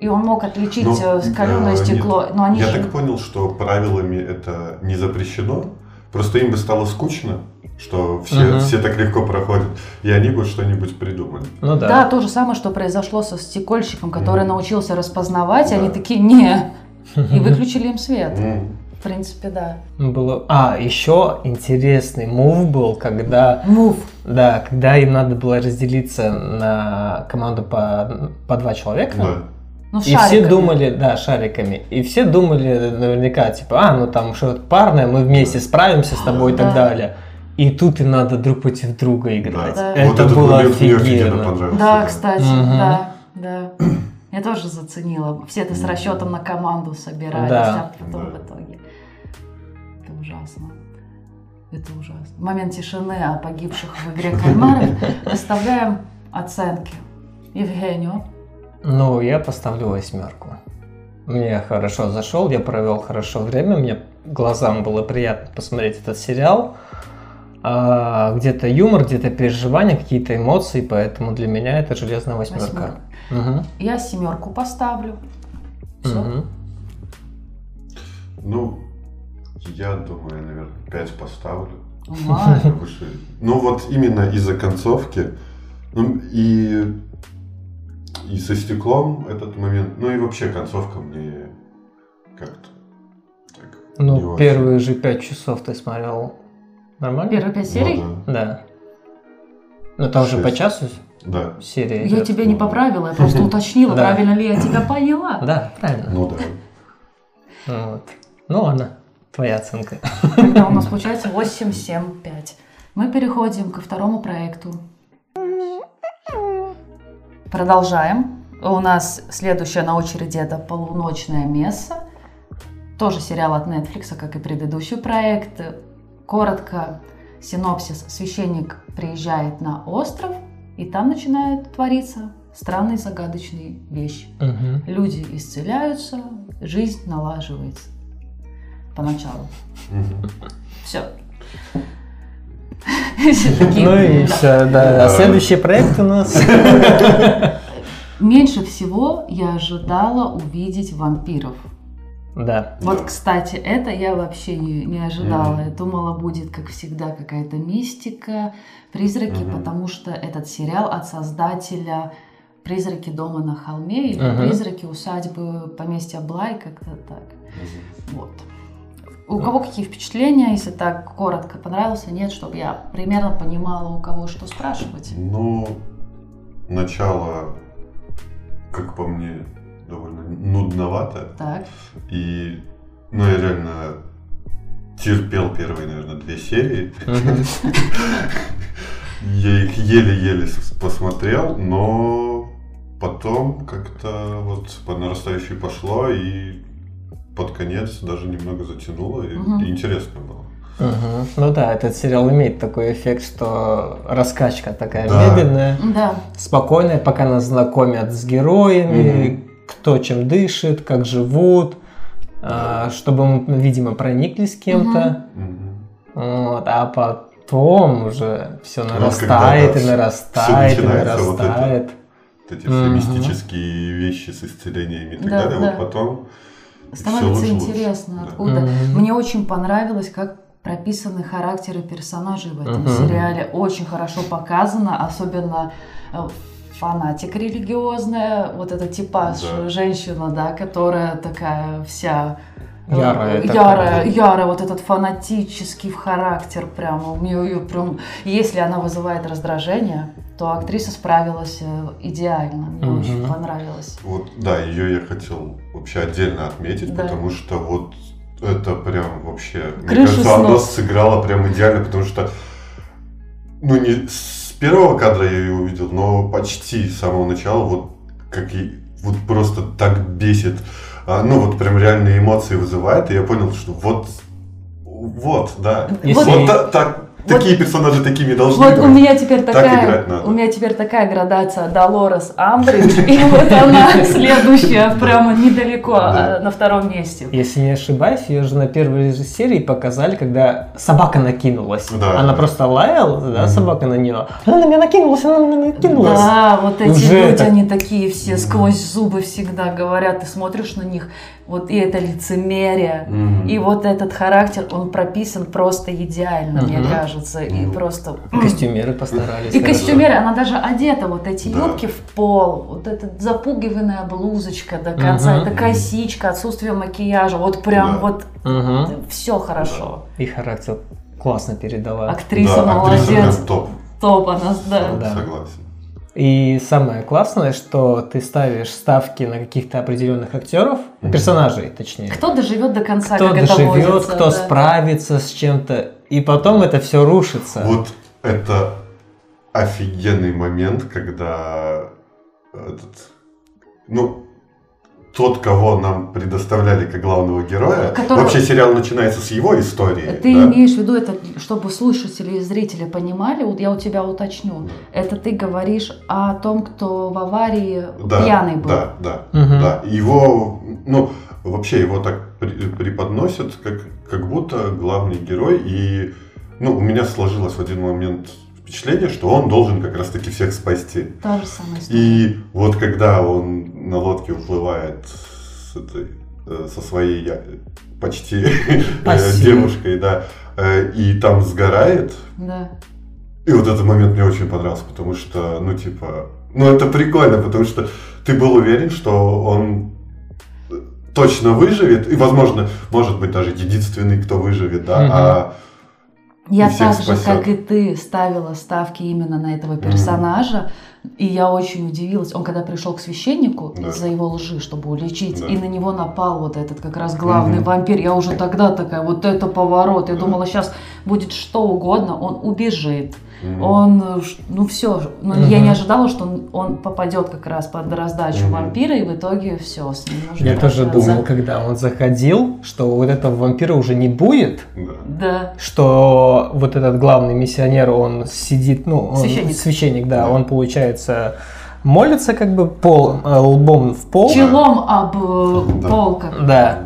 и он мог отличить Ну, каленое э, стекло. нет. Но они я же... так понял, что правилами это не запрещено. Просто им бы стало скучно, что все, Мгм. все так легко проходят, и они бы что-нибудь придумали. Ну да. Да. то же самое, что произошло со стекольщиком, который Мгм. научился распознавать, и Да. они такие, не, и выключили им свет. М, В принципе, да. Было... А, еще интересный мув был, когда Мув. Да, когда им надо было разделиться на команду по, по два человека. Да. Ну, И все думали, да, шариками. И все думали наверняка, типа, а, ну там что-то парное, мы вместе справимся с тобой и так Да. далее. И тут и надо друг против друга играть. Да. Это вот этот было офигенно офигенно. понравился. Да, кстати, Мгм. да, да. Я тоже заценила. Все это с расчетом на команду собирались, Да. а потом Да. в итоге. Это ужасно. Это ужасно. В момент тишины о погибших в игре кальмаров выставляем оценки. Евгению. Ну, я поставлю восьмерку. Мне хорошо зашел, я провел хорошо время, мне глазам было приятно посмотреть этот сериал. А, где-то юмор, где-то переживания, какие-то эмоции, поэтому для меня это железная восьмерка. Мгм. Я семерку поставлю. Все. Мгм. Ну, я думаю, наверное, 5 поставлю. Ума. Ну вот именно из-за концовки. Ну и, и со стеклом этот момент. Ну и вообще концовка мне как-то так. не Ну, очень. первые же пять часов ты смотрел нормально? Первые пять серий? Ну Да. Ну, там же по часу да. да. серия Я идет. тебя не поправила, я просто уточнила, Да. правильно ли я тебя поняла. Да, правильно. Ну да. Вот. Ну ладно, твоя оценка. Тогда у нас получается 8, 7, 5. Мы переходим ко второму проекту. Продолжаем. У нас следующая на очереди это «Полуночная месса». Тоже сериал от Netflix, как и предыдущий проект. Коротко, синопсис. Священник приезжает на остров, и там начинают твориться странные загадочные вещи. Мгм. Люди исцеляются, жизнь налаживается. Поначалу. Все. Ну и все, да. А следующий проект у нас. Меньше всего я ожидала увидеть вампиров. Да. Вот, Да. кстати, это я вообще не, не ожидала. Мгм. Я думала, будет, как всегда, какая-то мистика, призраки, Мгм. потому что этот сериал от создателя призраки дома на холме или Мгм. призраки усадьбы поместья Блай, как-то так. Вот. У кого какие впечатления, если так коротко понравился, нет, чтобы я примерно понимала, у кого что спрашивать. Ну, начало, как по мне, довольно нудновато. Так, И, ну, я реально терпел первые, наверное, две серии. Я их еле-еле посмотрел, но потом как-то вот по нарастающей пошло, и под конец даже немного затянуло, и, интересно было. Мгм. Ну да, этот сериал имеет такой эффект, что раскачка такая Да. медленная, да, спокойная, пока нас знакомят с героями, кто чем дышит, как живут, а, чтобы мы, видимо, прониклись кем-то. Мгм. Вот, а потом уже все Вот нарастает когда, и да, нарастает и всё начинается вот это. нарастает. Вот эти все Мгм. мистические вещи с исцелениями и так Да, далее, да. вот потом становится лучше, лучше. интересно, Да. откуда. Мгм. Мне очень понравилось, как прописаны характеры персонажей в этом Мгм. сериале. Очень хорошо показано, особенно э, фанатик религиозная, вот эта типаж Да. женщина, да, которая такая вся э, Ярая ярая, ярая, вот этот фанатический характер прямо. У нее ее прям, если она вызывает раздражение, то актриса справилась э, идеально. Мне Мгм. очень понравилось. Вот, да, ее я хотел вообще отдельно отметить, Да. потому что вот это прям вообще, мне Крышу кажется, она снос. сыграла прям идеально, потому что, ну, не первого кадра я ее увидел, но почти с самого начала, вот как и вот просто так бесит, а, ну, вот прям реальные эмоции вызывает, и я понял, что вот, вот, да, Если- вот та- так, Вот- такие персонажи такими должны Вот у быть. меня теперь Так такая, играть надо. у меня теперь такая градация Долорес Амбридж, и вот она следующая прямо недалеко, Да. а, на втором месте. Если не ошибаюсь, ее же на первой же серии показали, когда собака накинулась. Да, она просто лаяла, да, собака на нее. Она на меня накинулась, она на меня накинулась. Да, вот эти люди, они такие все сквозь зубы всегда говорят, ты смотришь на них, вот и это лицемерие, Мгм. и вот этот характер, он прописан просто идеально, мне Мгм. кажется, и Мгм. просто... Костюмеры постарались. И хорошо. костюмеры, она даже одета, вот эти Да. юбки в пол, вот эта запугиванная блузочка до конца, Мгм. это косичка, отсутствие макияжа, вот прям Да. вот Мгм. все хорошо. И характер классно передала. Актриса Да, актриса молодец, прям топ, топ она, да. Да. согласен. И самое классное, что ты ставишь ставки на каких-то определенных актеров, Мгм. персонажей, точнее. Кто доживет до конца, Кто как это доживет, водится, кто да. справится с чем-то, и потом это все рушится. Вот это офигенный момент, когда этот, ну, тот, кого нам предоставляли как главного героя, Которого- вообще сериал начинается с его истории. Ты да? имеешь в виду это, чтобы слушатели и зрители понимали, вот я у тебя уточню, это ты говоришь о том, кто в аварии Да, пьяный был. Да, да, Мгм. да. Его, ну, вообще его так преподносят, как, как будто главный герой. И, ну, у меня сложилось в один момент впечатление, что он должен как раз-таки всех спасти. Та же самая история. И вот когда он на лодке уплывает с этой, э, со своей почти э, Спасибо. девушкой, да, э, и там сгорает, Да. и вот этот момент мне очень понравился, потому что, ну, типа, ну, это прикольно, потому что ты был уверен, что он точно выживет, и, возможно, может быть, даже единственный, кто выживет, да, Мгм. а Я так же, спасет. как и ты, ставила ставки именно на этого персонажа. И я очень удивилась. Он когда пришел к священнику Да. из-за его лжи, чтобы уличить, Да. и на него напал вот этот как раз главный Мгм. вампир. Я уже тогда такая, вот это поворот. Я Да. думала, сейчас будет что угодно, он убежит. М, Он, э, ну все, ну, Мгм. я не ожидала, что он, он попадет как раз под раздачу Мгм. вампира, и в итоге все, с ним нужно Я тоже думал, когда он заходил, что вот этого вампира уже не будет, да. Да, что вот этот главный миссионер, он сидит, ну, он- Священник. священник, да, Да. он получается молится как бы пол, э, лбом в пол. челом об э, Да. пол как Да.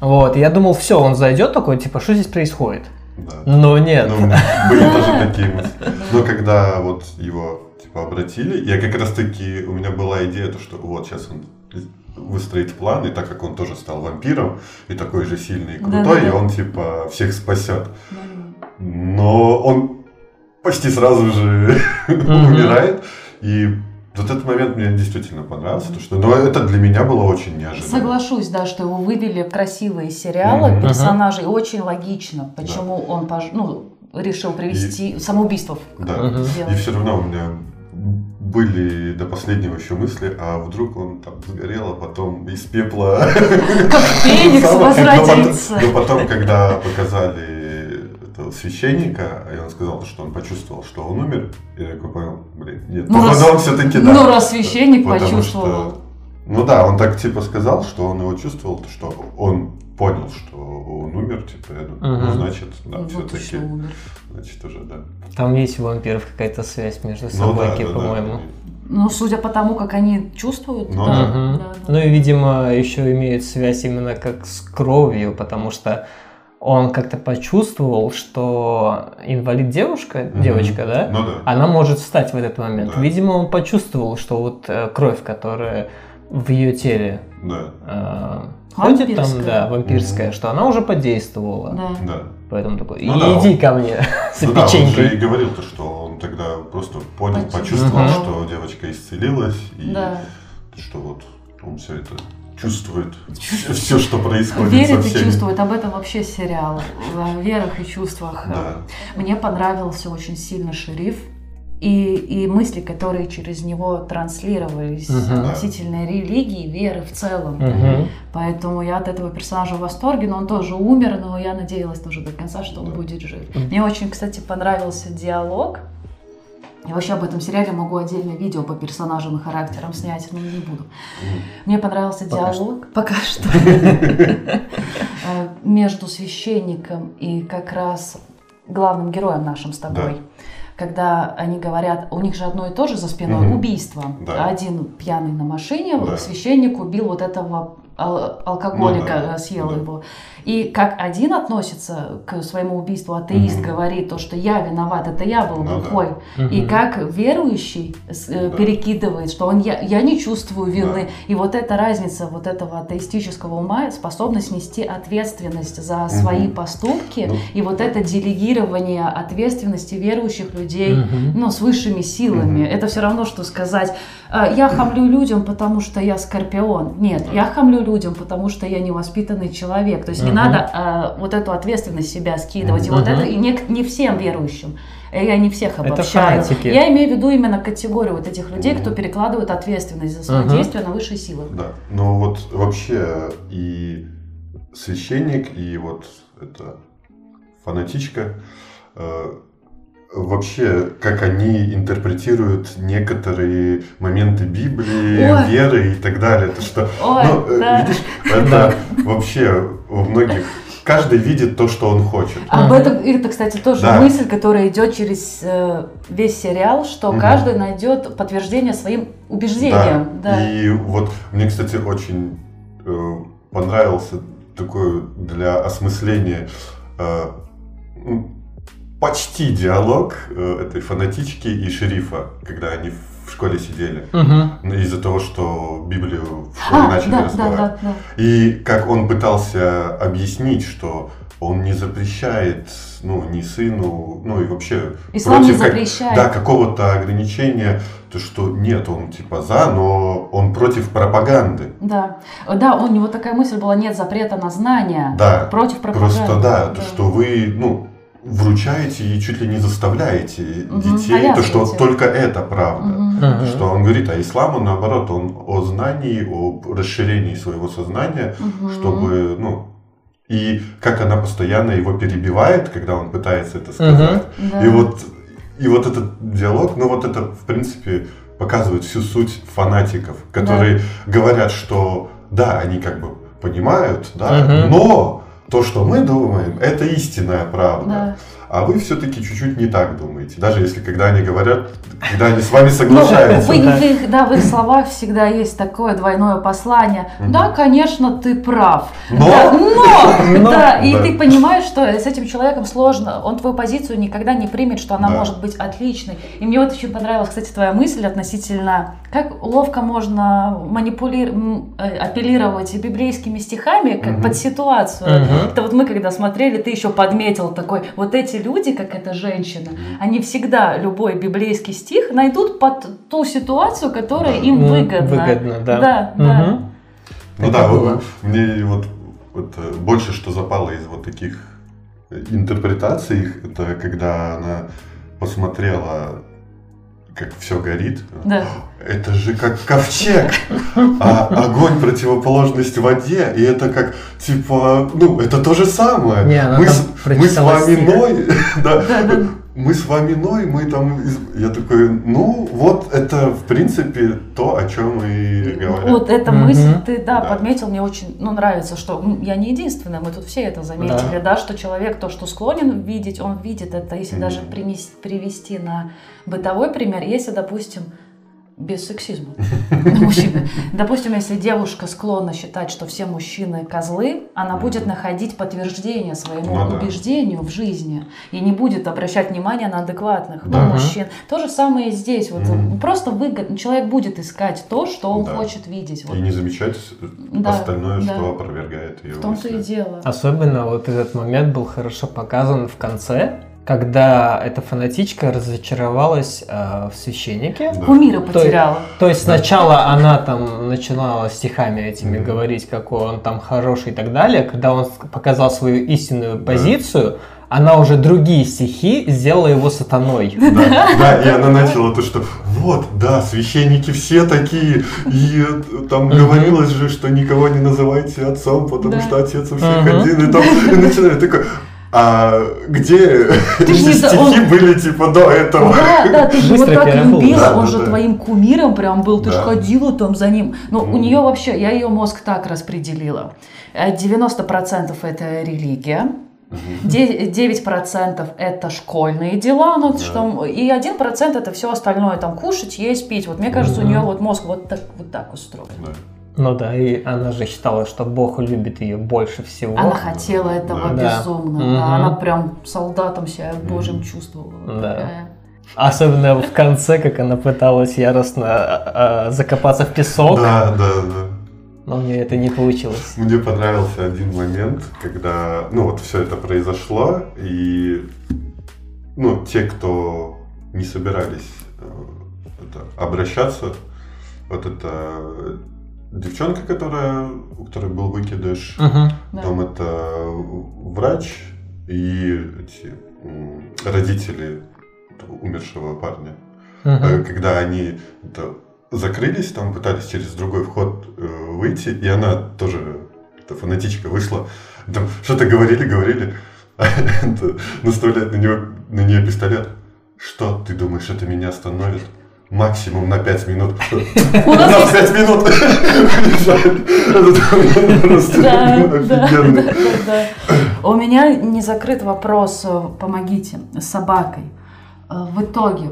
Вот, я думал, все, он зайдет такой, типа, что здесь происходит? Да. Но нет. Ну, были тоже такие мысли. Но когда вот его типа обратили, я как раз таки, у меня была идея, то, что вот сейчас он выстроит план, и так как он тоже стал вампиром, и такой же сильный и крутой, Да-да-да. и он типа всех спасет. Но он почти сразу же умирает, и Вот этот момент мне действительно понравился, то что, но это для меня было очень неожиданно. Соглашусь, да, что его вывели в красивые сериалы, Мгм. персонажей, очень логично, почему он пож- ну, решил привести самоубийство. в- Да. Мгм. И все равно у меня были до последнего еще мысли, а вдруг он там сгорел, а потом из пепла... Как Феникс возродится. Но потом, когда показали этого священника, и он сказал, что он почувствовал, что он умер, я такой понял, блин, нет, Ну, походу раз- он все-таки да. Ну, раз священник Потому почувствовал. что- ну да, он так типа сказал, что он его чувствовал, то, что он понял, что он умер, типа, я думаю, ну Мгм. значит, да, Вот все-таки, еще умер. значит уже, да. Там есть у вампиров какая-то связь между Ну собой, да, да, да. по-моему. Ну, судя по тому, как они чувствуют, Ну да, да. Мгм. да, да. Ну и, видимо, еще имеет связь именно как с кровью, потому что он как-то почувствовал, что инвалид девушка, Мгм. девочка, да, Ну да. она может встать в этот момент. Да. Видимо, он почувствовал, что вот э, кровь, которая в ее теле Да, э, ходит там, да, вампирская, Мгм. что она уже подействовала. Да. да. Поэтому такой, Ну да, иди ко мне с Ну да, он же и печенькой. говорил то, что он тогда просто понял, Почувствовал. почувствовал, Мгм. что девочка исцелилась, и Да. что вот он все это чувствует, все, что происходит Верит и чувствует. Об этом вообще сериал. О верах и чувствах. Да. Мне понравился очень сильно шериф. И, и мысли, которые через него транслировались Мгм. относительно религии, веры в целом. Мгм. Поэтому я от этого персонажа в восторге, но он тоже умер, но я надеялась тоже до конца, что он Да. будет жив. Мне очень, кстати, понравился диалог. Я вообще об этом сериале могу отдельное видео по персонажам и характерам снять, но не буду. Мне понравился Пока диалог. Пока что. Э, Между священником и как раз главным героем нашим с тобой. Когда они говорят, у них же одно и то же за спиной Мгм. убийство. Да. Один пьяный на машине, Да. священник убил вот этого ал- алкоголика, Ну да, э, съел да. его. И как один относится к своему убийству, атеист Мгм. говорит то, что я виноват, это я был Ну да. глухой. И Мгм. как верующий э, Да. перекидывает, что он я, я не чувствую вины. Да. И вот эта разница вот этого атеистического ума, способность нести ответственность за свои Мгм. поступки, Ну. и вот это делегирование ответственности верующих людей, Мгм. ну, с высшими силами. Мгм. Это все равно, что сказать, «А, я хамлю людям, потому что я скорпион. Нет, я хамлю людям, потому что я невоспитанный человек. То есть не надо а, вот эту ответственность себя скидывать. И вот это и не, не всем верующим. Э, Я не всех Это обобщаю. фанатики. Я имею в виду именно категорию вот этих людей, кто перекладывает ответственность за свои Мгм. действия на высшие силы. Да, но вот вообще и священник, и вот эта фанатичка, э, вообще, как они интерпретируют некоторые моменты Библии, Ой. веры и так далее. То, что, Ой, ну, э, да. видишь, это вообще у многих, каждый видит то, что он хочет. Об Мгм. этом, это, кстати, тоже Да. мысль, которая идет через э, весь сериал, что Мгм. каждый найдет подтверждение своим убеждениям. Да. И вот мне, кстати, очень э, понравился такой для осмысления э, почти диалог э, этой фанатички и шерифа, когда они в школе сидели. Ну, Из-за того, что Библию в школе А, начали да, да, раздавать. да, да. И как он пытался объяснить, что он не запрещает, ну, ни сыну, ну и вообще Ислам не против как- запрещает. да, какого-то ограничения, то что нет, он типа за, но он против пропаганды. Да. Да, у него такая мысль была, нет запрета на знания. Да, Против пропаганды. Просто да, то что вы, ну, вручаете и чуть ли не заставляете Мгм, детей, то что только это правда. Мгм. Что он говорит, а ислам, он наоборот, он о знании, о расширении своего сознания, Мгм. чтобы, ну, и как она постоянно его перебивает, когда он пытается это сказать. Да. И вот, и вот этот диалог, ну вот это, в принципе, показывает всю суть фанатиков, которые говорят, что да, они как бы понимают, да, Мгм. но то, что мы думаем, это истинная правда. Да. А вы все-таки чуть-чуть не так думаете. Даже если когда они говорят, когда они с вами Ну, соглашаются. в, в их, да, в их словах всегда есть такое двойное послание. Да, конечно, ты прав. Но- Да, но, Но- да, и Да. ты понимаешь, что с этим человеком сложно. Он твою позицию никогда не примет, что она Да. может быть отличной. И мне вот очень понравилась, кстати, твоя мысль относительно, как ловко можно манипулировать, апеллировать библейскими стихами, как под ситуацию. Это вот мы когда смотрели, ты еще подметил такой, вот эти люди, как эта женщина, они всегда любой библейский стих найдут под ту ситуацию, которая Да. им М, выгодна. Выгодно, да. Да, да. Мгм. Ну Так да, было. мне вот, вот э, больше что запало из вот таких интерпретаций, это когда она посмотрела, как все горит. Да. Это же как ковчег, а огонь противоположность воде, и это как типа, ну это то же самое. Не, мы, с, мы с вами. Ной, да, Да, да. Мы с вами Ной, мы там, из- я такой, ну вот это в принципе то, о чем и говорят. Вот эта Мгм. мысль ты, да, Да. подметил, мне очень ну, нравится, что м, я не единственная, мы тут все это заметили, да, что человек то, что склонен видеть, он видит это, если даже Мгм. принес- привести на бытовой пример, если, допустим, без сексизма. Мужчины. Допустим, если девушка склонна считать, что все мужчины козлы, она будет находить подтверждение своему Ну да. убеждению в жизни и не будет обращать внимание на адекватных Да. мужчин. То же самое и здесь. Вот Мгм. Просто выгодно. Человек будет искать то, что он Да. хочет видеть. Вот. И не замечать Да, остальное, да. что опровергает ее В том-то и дело. Особенно вот этот момент был хорошо показан в конце, когда эта фанатичка разочаровалась э, в священнике. Да. Кумира То- потеряла. То есть сначала она там начинала стихами этими Мгм. говорить, какой он там хороший и так далее. Когда он показал свою истинную Да. позицию, она уже другие стихи сделала его сатаной. Да, да, и она начала то, что вот, да, священники все такие, и э, там говорилось же, что никого не называйте отцом, потому Да. что отец у всех один, и там и начинает такой, а где Ты эти стихи он- были типа до этого? Да, да, ты же его так переобулась. любила, Да, он да, же да. твоим кумиром прям был, ты же Да. ходила там за ним. Но у нее вообще, я ее мозг так распределила. Э, 90% это религия, де- 9% это школьные дела, ну, Да. что, и 1% это все остальное, там, кушать, есть, пить. Вот мне кажется, у Мгм. нее вот мозг вот так, вот так устроен. Да. Ну да, и она же считала, что Бог любит ее больше всего. Она хотела этого Да. безумно, Мгм. да, она прям солдатом себя божьим Мгм. чувствовала. Да. такая. Особенно в конце, как она пыталась яростно а, а, закопаться в песок, Да, да, да. но у нее это не получилось. Мне понравился один момент, когда, ну вот все это произошло, и, ну, те, кто не собирались э, это, обращаться, вот эта девчонка, которая, у которой был выкидыш. Да. там это врач и эти родители умершего парня. Мгм. Когда они это, закрылись, там пытались через другой вход э, выйти, и она тоже, эта фанатичка, вышла, там что-то говорили, говорили, это, наставляет на, него, на нее пистолет. Что ты думаешь, это меня остановит? Максимум на 5 минут. У нас На есть 5 минут! У меня не закрыт вопрос, э, помогите, с собакой. Э, В итоге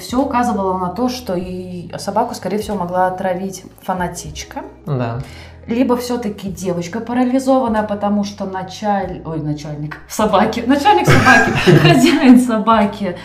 все указывало на то, что и собаку, скорее всего, могла отравить фанатичка. Да. Либо все-таки девочка парализованная, потому что началь... Ой, начальник собаки, начальник собаки, хозяин собаки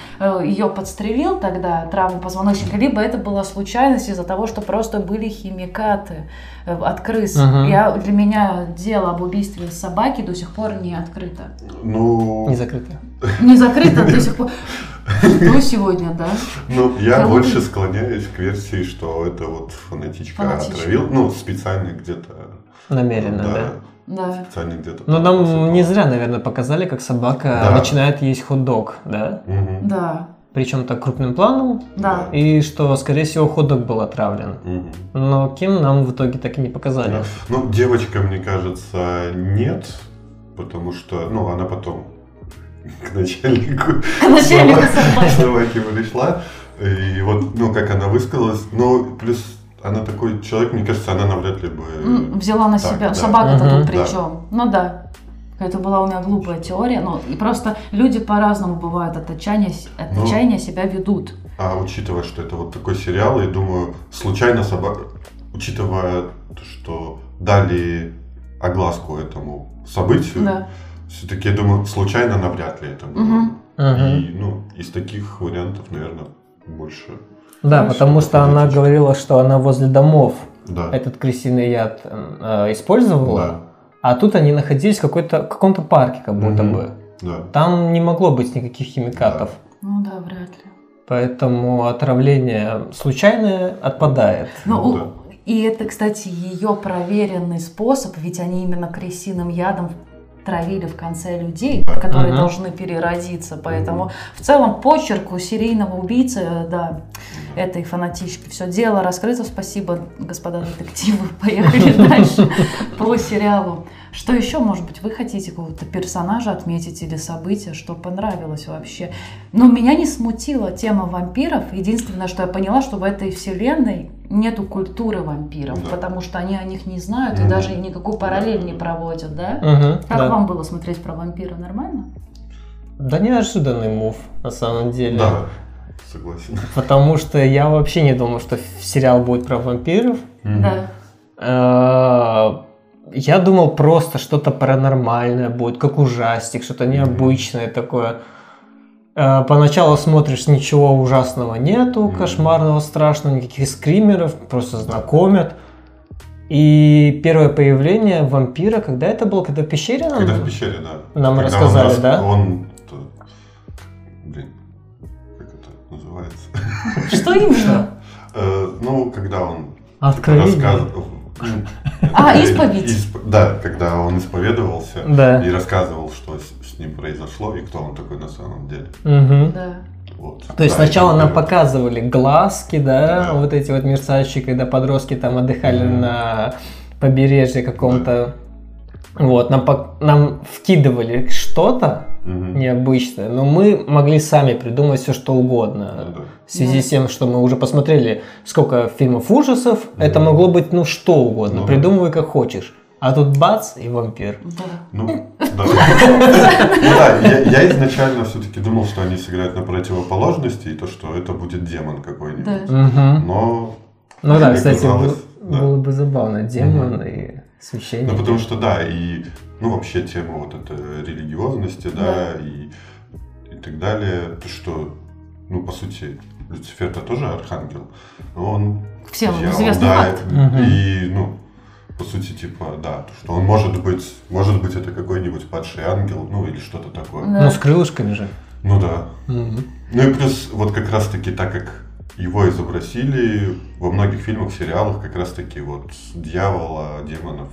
ее подстрелил тогда, травму позвоночника, либо это была случайность из-за того, что просто были химикаты э, от крыс. Мгм. Я, для меня дело об убийстве собаки до сих пор не открыто. Ну, Не закрыто. Не закрыто до сих пор. Что сегодня, да? Ну, я больше склоняюсь к версии, что это вот фанатичка, Фанатичка. отравил, ну, специально где-то. Намеренно, да. Да. Специально где-то. Но там нам не зря, наверное, показали, как собака Да. начинает есть хот-дог, да? Да, Причем так крупным планом. да. И что, скорее всего, хот-дог был отравлен. Мгм. Но кем нам в итоге так и не показали. Да. Ну, девочка, мне кажется, нет, потому что, ну, она потом к начальнику Начальнику собаки. собаки пришла, и вот, ну, как она высказалась, ну, плюс она такой человек, мне кажется, она навряд ли бы... Взяла на Так, себя. да. Собака-то Мгм. тут при Да. чем? Ну да. Это была у меня глупая теория. Ну, и просто люди по-разному бывают от отчаяния, от Ну. отчаяния себя ведут. А учитывая, что это вот такой сериал, я думаю, случайно собака, учитывая, то, что дали огласку этому событию, Да. Все-таки, я думаю, случайно навряд ли это было. Мгм. И, ну, из таких вариантов, наверное, больше. Да, потому что она говорила, что она возле домов Да. этот крысиный яд э, использовала. Да. А тут они находились в какой-то, каком-то парке, как будто Мгм. бы. Да. Там не могло быть никаких химикатов. Ну да, вряд ли. Поэтому отравление случайное отпадает. Ну, Ну да. и это, кстати, ее проверенный способ, ведь они именно крысиным ядом травили в конце людей, которые Мгм. должны переродиться. Поэтому в целом почерк у серийного убийцы, да, этой фанатички. Все дело раскрыто. Спасибо, господа детективы. Поехали дальше по сериалу. Что еще, может быть, вы хотите какого-то персонажа отметить или события, что понравилось вообще? Но меня не смутила тема вампиров. Единственное, что я поняла, что в этой вселенной нету культуры вампиров, Да. потому что они о них не знают и Мгм. даже никакую параллель не проводят, да? Мгм, Как да. вам было смотреть про вампира? Нормально? Да неожиданный мув, на самом деле. Да, согласен. Потому что я вообще не думал, что сериал будет про вампиров. Да. Э, Я думал просто что-то паранормальное будет, как ужастик, что-то необычное такое. Э, Поначалу смотришь, ничего ужасного нету, Мгм. кошмарного, страшного, никаких скримеров, просто знакомят. И первое появление вампира, когда это было, когда в пещере нам? Когда в пещере, да. Нам Когда рассказали, он рас- да? Он... то- Блин, как это называется? Что именно? Э, Ну, когда он Откровение. рассказывал... А, исповедь. исп- Да, когда он исповедовался и рассказывал, что с, ним произошло и кто он такой на самом деле. Мгм. Да. Вот. То есть Да, сначала это нам показывали глазки, да, Да. вот эти вот мерцающие, когда подростки там отдыхали Мгм. на побережье каком-то. Вот, нам, пок- нам вкидывали что-то Мгм. необычное, но мы могли сами придумать все что угодно. Ну да. В связи Да. с тем, что мы уже посмотрели сколько фильмов ужасов, это Мгм. могло быть ну что угодно, Ну да. придумывай как хочешь. А тут бац и вампир. Да. Ну, да. Ну да, я, я изначально все-таки думал, что они сыграют на противоположности, и то, что это будет демон какой-нибудь. Да. Но, Ну да, кстати, оказалось, был- да. было бы забавно, демон и священник. ну потому что да, и ну вообще тема вот этой религиозности, да, Да. и, и так далее, то, что, ну по сути, Люцифер это тоже архангел, но он Всем известный да, факт. И ну по сути, типа, да, то, что он может быть, может быть, это какой-нибудь падший ангел, ну или что-то такое. Да. Ну, с крылышками же. Ну да, Мгм. Ну и плюс, вот как раз таки, так как его изобразили во многих фильмах, сериалах, как раз таки вот дьявола, демонов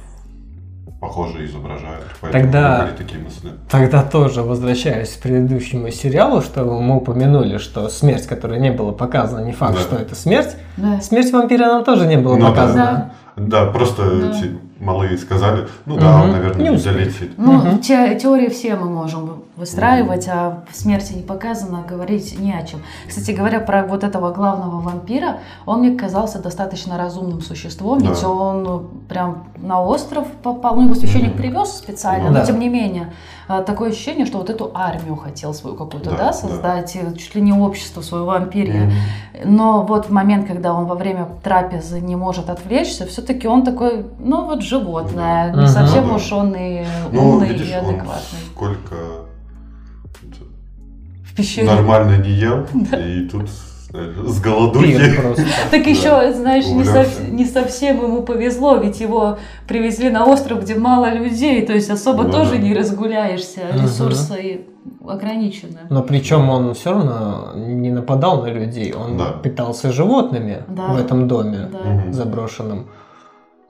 похоже изображают. Поэтому Тогда- были такие мысли. Тогда тоже возвращаясь к предыдущему сериалу, что мы упомянули, что смерть, которая не была показана, не факт, Да. что это смерть. Да. Смерть вампира нам тоже не было Ну да. показана. Да, просто Да. эти малые сказали, ну да, он, Мгм. наверное, Не долетит. Ну, Мгм. те- теории все мы можем выстраивать, а в смерти не показано, говорить не о чем. Кстати говоря, про вот этого главного вампира, он мне казался достаточно разумным существом, Да. ведь он прям на остров попал, ну его священник Мгм. привез специально, Ну но да. тем не менее, а, такое ощущение, что вот эту армию хотел свою какую-то, Да, да, да. создать, и чуть ли не общество свое вампирье. Мгм. Но вот в момент, когда он во время трапезы не может отвлечься, все-таки он такой, ну вот животное, не совсем да. уж он и Ну, умный видишь, и он адекватный. сколько В пещере. нормально не ел, и тут знаешь, с голодухи. Так Да. еще, знаешь, не, Увлекся. сов- не совсем ему повезло, ведь его привезли на остров, где мало людей, то есть особо Ну тоже да. не разгуляешься, ресурсы ограничены. Но причем он все равно не нападал на людей, он Да. питался животными Да. в этом доме Да. Заброшенном.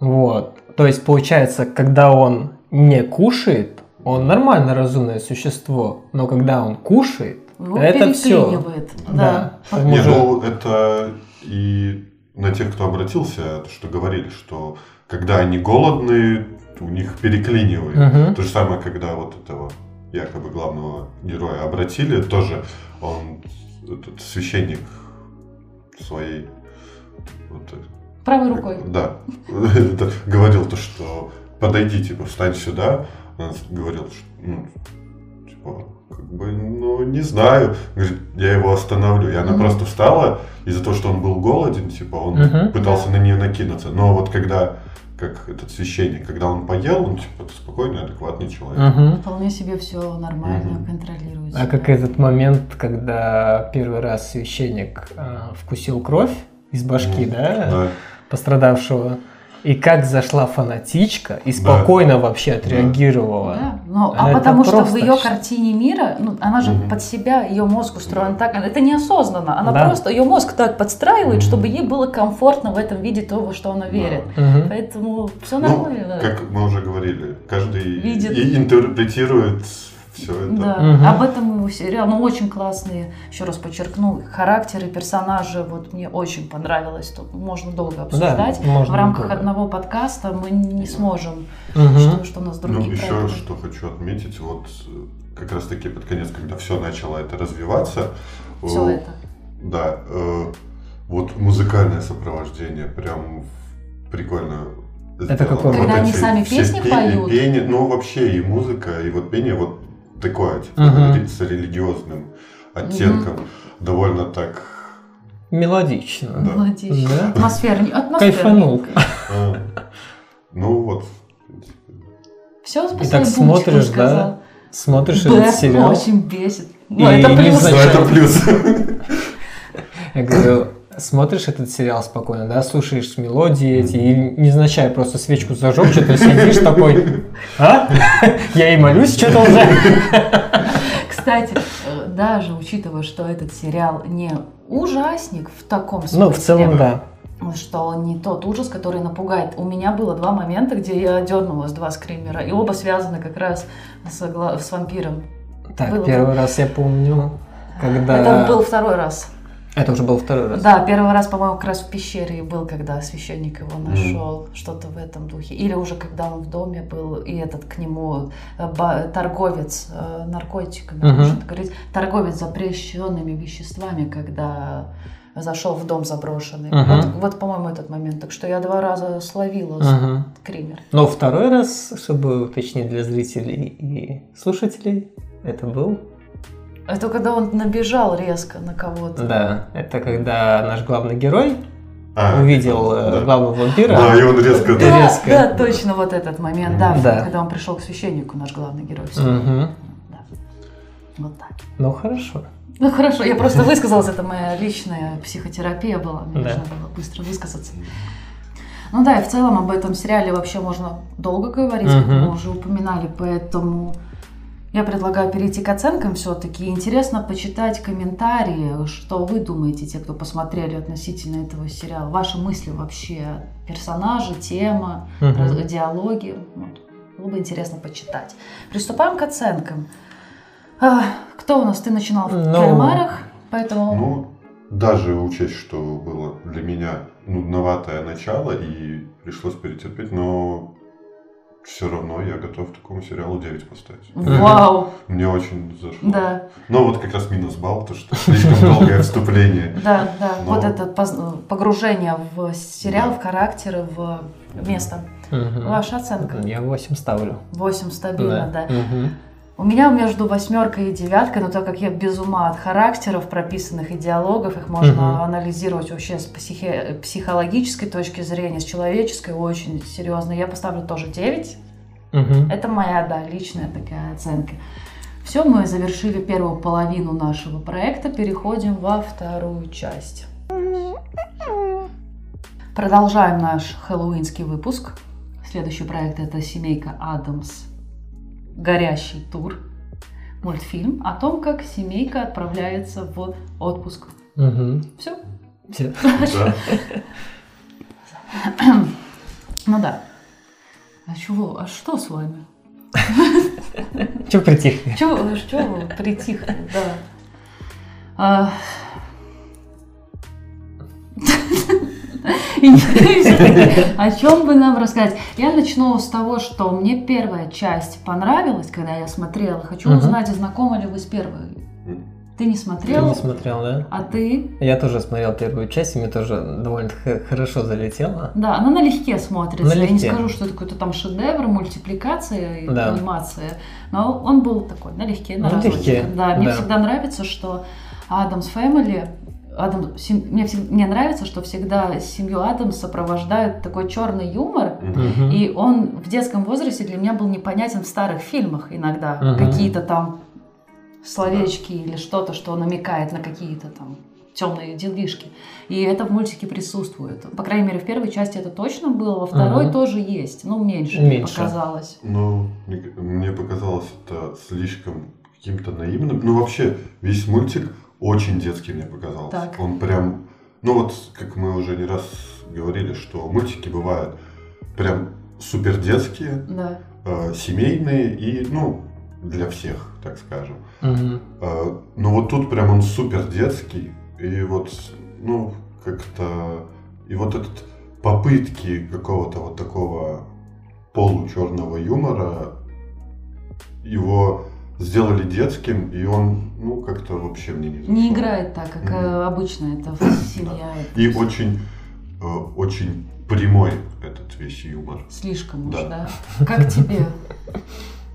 Вот. То есть получается, когда он не кушает, он нормально разумное существо, но когда он кушает, Его это все. переклинивает. Да. Да. Не, уже- ну это и на тех, кто обратился, то, что говорили, что когда они голодные, у них переклинивает. Мгм. То же самое, когда вот этого якобы главного героя обратили, тоже он, этот священник своей вот, Правой рукой. да, говорил то, что подойди, типа, встань сюда. Он говорил, что, ну, типа, как бы, ну, не знаю. Говорит, я его остановлю. И она Мгм. просто встала, из-за того, что он был голоден, типа, он Мгм. пытался на нее накинуться. Но вот когда, как этот священник, когда он поел, он, типа, спокойный, адекватный человек. Мгм. Вполне себе все нормально Мгм. контролируется. А как этот момент, когда первый раз священник а, вкусил кровь из башки, Мгм. да, Да. Пострадавшего, И как зашла фанатичка и спокойно вообще отреагировала. Да, но, а Это потому что в ее картине мира, ну, она же Мгм. под себя, ее мозг устроен так, это неосознанно, она Да. просто, ее мозг так подстраивает, чтобы ей было комфортно в этом виде того, что она верит. Мгм. Поэтому все Ну, нормально. как мы уже говорили, каждый Видит. и интерпретирует все это. Да, Мгм. об этом его сериал, ну очень классные, еще раз подчеркну, характеры, персонажи, вот мне очень понравилось, тут можно долго обсуждать. можно в рамках долго. одного подкаста мы не сможем, Мгм. что, что у нас Ну, другие еще проекты. что хочу отметить, вот э, как раз таки под конец, когда все начало это развиваться, Все э, это. Да, э, вот музыкальное сопровождение прям прикольно. Это сделано. какое? Когда Вот они сами песни пе- поют? Пение, ну вообще и музыка, и вот пение вот такое, типа, ре- с религиозным оттенком. Довольно так... Мелодично. Да. Молодец. Да? Атмосфернее. Кайфанул. э, ну вот. Все, И спасибо, так смотришь, да? Смотришь этот сериал. очень бесит. И Ну, это плюс. Ну, это плюс. Я говорю, смотришь этот сериал спокойно, да, слушаешь мелодии эти, и незначай просто свечку зажег, что-то сидишь такой, а? Я и молюсь что-то уже. Кстати, э, даже учитывая, что этот сериал не ужасник в таком смысле, Ну, в целом, да. что он не тот ужас, который напугает. У меня было два момента, где я дернулась, два скримера, и оба связаны как раз с, с вампиром. Так, Было. первый раз я помню, когда... Это был второй раз. Это уже был второй раз. Да, первый раз, по-моему, как раз в пещере был, когда священник его нашел, что-то в этом духе. Или уже когда он в доме был, и этот к нему э, торговец э, наркотиками, можно так говорить, торговец запрещенными веществами, когда зашел в дом заброшенный. Мгм. Вот, вот, по-моему, этот момент. Так что я два раза словила Мгм. кример. Но второй раз, чтобы уточнить для зрителей и слушателей, это был... Это когда он набежал резко на кого-то. Да, это когда наш главный герой А, увидел э, да. главного вампира. Да, и он резко... Да. резко. да, точно вот этот момент, да, Да. когда он пришел к священнику, наш главный герой. Мгм. Да. Вот так. Ну, хорошо. Ну хорошо, я просто высказалась, это моя личная психотерапия была, мне Да. нужно было быстро высказаться. Ну да, и в целом об этом сериале вообще можно долго говорить, как Мгм. мы уже упоминали, поэтому я предлагаю перейти к оценкам все-таки. Интересно почитать комментарии, что вы думаете, те, кто посмотрели относительно этого сериала, ваши мысли вообще, персонажи, тема, раз- диалоги. Вот. Было бы интересно почитать. Приступаем к оценкам. А, кто у нас? Ты начинал в Ну, кальмарах, поэтому... Ну, даже учесть, что было для меня нудноватое начало и пришлось перетерпеть, но все равно я готов такому сериалу 9 поставить. Вау! Мне очень зашло. Да, Но вот как раз минус балл, то что слишком долгое вступление. да, да. Но- Вот это погружение в сериал, Да. в характеры, в место. Мгм. Ваша оценка? Я 8 ставлю. 8 стабильно, да. Мгм. У меня между восьмеркой и девяткой, но так как я без ума от характеров прописанных и диалогов, их можно Мгм. анализировать вообще с психи- психологической точки зрения, с человеческой очень серьезно. Я поставлю тоже 9. Мгм. Это моя, да, личная такая оценка. Все, мы завершили первую половину нашего проекта, переходим во вторую часть. Продолжаем наш хэллоуинский выпуск. Следующий проект это «Семейка Адамс. Горящий тур». Мультфильм о том, как семейка отправляется в отпуск. Мгм. Все. Да. Ну да. А чего? А что с вами? Чё притихли? Чего, притихли, да. О чем бы нам рассказать? Я начну с того, что мне первая часть понравилась, когда я смотрела. Хочу узнать, знакома ли вы с первой. Ты не смотрел? не смотрел, да? А ты? Я тоже смотрел первую часть, и мне тоже довольно хорошо залетело. Да, она налегке смотрится. Я не Налегке. скажу, что это какой-то там шедевр, мультипликация и Да. анимация. Но он был такой, налегке, на Налегке. Да, мне да. всегда нравится, что Адамс Family Адам, сем- мне, мне нравится, что всегда семью Адамс сопровождает такой черный юмор, Мгм. и он в детском возрасте для меня был непонятен в старых фильмах иногда. Мгм. Какие-то там словечки или что-то, что намекает на какие-то там темные делишки. И это в мультике присутствует. По крайней мере, в первой части это точно было, во второй Мгм. тоже есть. Ну, меньше, мне Меньше. показалось. Ну, мне показалось это слишком каким-то наивным. Ну, вообще, весь мультик очень детский мне показался. Так. Он прям, ну вот, как мы уже не раз говорили, что мультики бывают прям супер детские, Да. э, семейные и, ну, для всех, так скажем. Мгм. Э, Но вот тут прям он супер детский, и вот, ну, как-то, и вот этот попытки какого-то вот такого получерного юмора, его сделали детским, и он, ну, как-то вообще мне не зашел. Не играет так, как э, обычно это в семья. И очень, э, очень прямой этот весь юмор. Слишком уж, Да. да. Как тебе?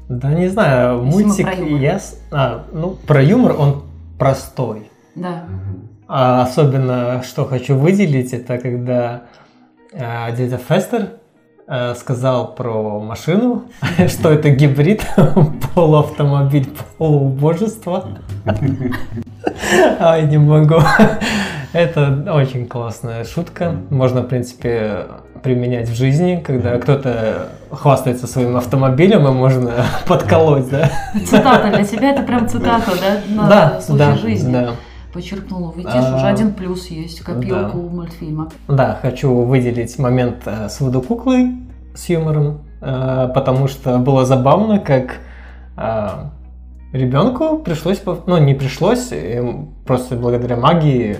Да не знаю, мультик про юмор. я... А, ну, про юмор он простой. Да. А особенно, что хочу выделить, это когда э, дядя Фестер сказал про машину, что это гибрид, полуавтомобиль, полубожество. Ай, не могу. Это очень классная шутка. Можно, в принципе, применять в жизни, когда кто-то хвастается своим автомобилем, и можно подколоть, да? Цитата для тебя это прям цитата, да? На Да, случай да, жизни. да. Подчеркнула. Видишь, А, уже один плюс есть копилку да. мультфильма. Да, хочу выделить момент э, с водокуклой с юмором, э, потому что было забавно, как ребенку пришлось, ну не пришлось, просто благодаря магии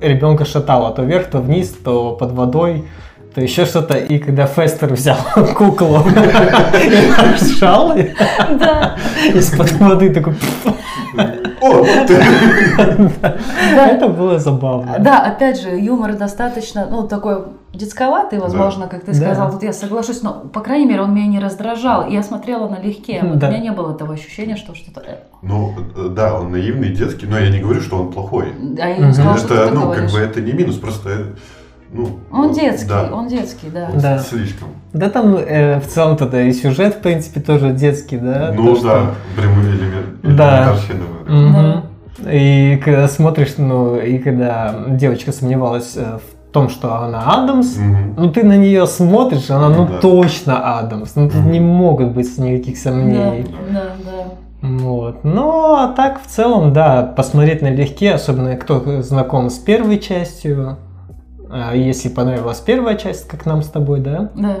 ребенка шатало то вверх, то вниз, то под водой, то еще что-то. И когда Фестер взял куклу и шал из-под воды, такой... О! Это было забавно. Да, опять же, юмор достаточно, ну, такой детсковатый, возможно, как ты Да. сказал. Тут я соглашусь, но, по крайней мере, он меня не раздражал. Я смотрела налегке. Вот Да. У меня не было того ощущения, что что-то... э, Ну, да, он наивный, детский, но я не говорю, что он плохой. А я не сказала, что это, ты ну, как бы это не минус, просто, ну... Он детский, да, он детский, да. вот Да. Слишком. Да там э, в целом тогда и сюжет, в принципе, тоже детский, да? Ну то, да, что- прям элемент, Да. Мгм. И когда смотришь, ну, и когда девочка сомневалась э, в том, что она Адамс, Мгм. ну ты на нее смотришь, она ну Да. точно Адамс. Ну тут Мгм. не могут быть никаких Да, сомнений. да, да. Вот. Ну, а так в целом, да, посмотреть налегке, особенно кто знаком с первой частью. А Если понравилась первая часть, как нам с тобой, да, Да.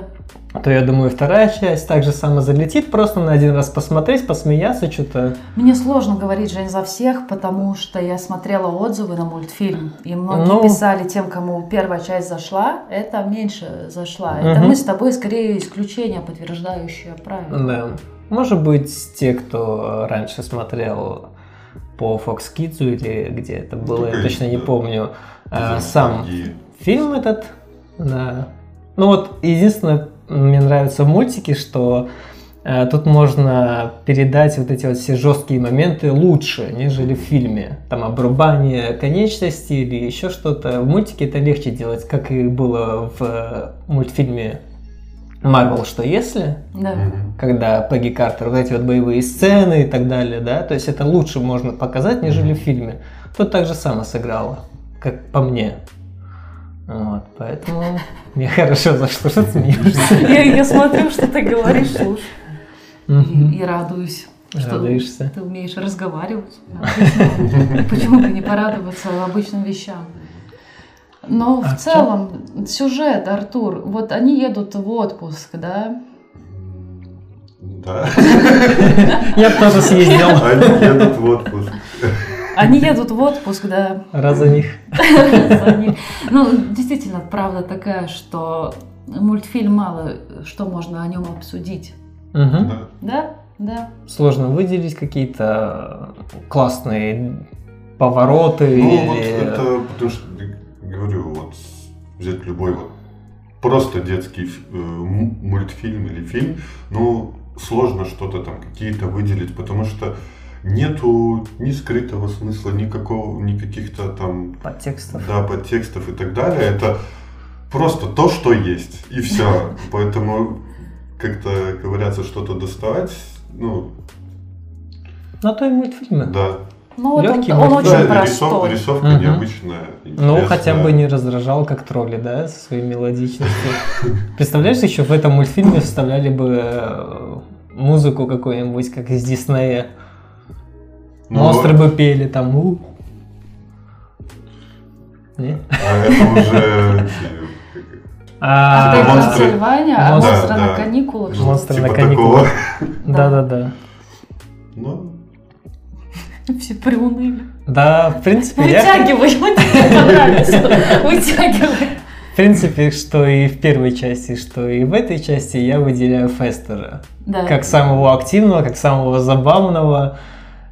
то я думаю, вторая часть также само залетит, просто на один раз посмотреть, посмеяться, что-то. Мне сложно говорить, Жень, за всех, потому что я смотрела отзывы на мультфильм, и многие Ну. писали тем, кому первая часть зашла, это меньше зашла. Это Мгм. мы с тобой скорее исключение, подтверждающее правило. Да. Может быть, те, кто раньше смотрел по Fox Kids или где это было, я точно не помню, э, сам. Фильм этот, да. Ну вот, единственное, мне нравится в мультике, что э, тут можно передать вот эти вот все жесткие моменты лучше, нежели в фильме. Там обрубание конечности или еще что-то. В мультике это легче делать, как и было в э, мультфильме Marvel «Что если?», Да. Когда Пегги Картер, вот эти вот боевые сцены и так далее, да, то есть это лучше можно показать, нежели в фильме. Тут так же само сыграла, как по мне. Вот, поэтому мне хорошо зашло, что ты смеешься. Я, смотрю, что ты говоришь, слушай, и, радуюсь. Что Радуешься. ты умеешь разговаривать. Почему бы не порадоваться обычным вещам? Но А в целом сюжет, Артур, вот они едут в отпуск, да? Да. Я тоже съездил. Они едут в отпуск. Они едут в отпуск, да. Раз за них. Ну, действительно, правда такая, что мультфильм мало что можно о нем обсудить. Да. Да? Да. Сложно выделить какие-то классные повороты Ну, вот это, потому что, говорю, вот взять любой вот просто детский э, мультфильм или фильм, ну, сложно что-то там, какие-то выделить, потому что нету ни скрытого смысла, никакого, ни каких-то там, подтекстов. да, подтекстов и так далее. Это просто то, что есть, и все. Поэтому как-то ковыряться, что-то доставать, ну, На то и мультфильмы. да. Ну, Легкий он, он очень Да, рисов- простой. рисовка Мгм. необычная. Ну, хотя интересная. бы не раздражал, как тролли, да, со своей мелодичностью. Представляешь, еще в этом мультфильме вставляли бы э, музыку какую-нибудь, как из Диснея. Ну, Монстры бы пели там. у. А это уже как- А, Отель монстры. Трансильвания, а Монстры, монстры на да. каникулах. ну, Монстры типа на каникулах. Да-да-да. Ну, Все приуныли. Да, в принципе, я, Вытягивай, мне понравится. Вытягивай. в принципе, что и в первой части, что и в этой части, я выделяю Фестера. Да. Как самого активного, как самого забавного,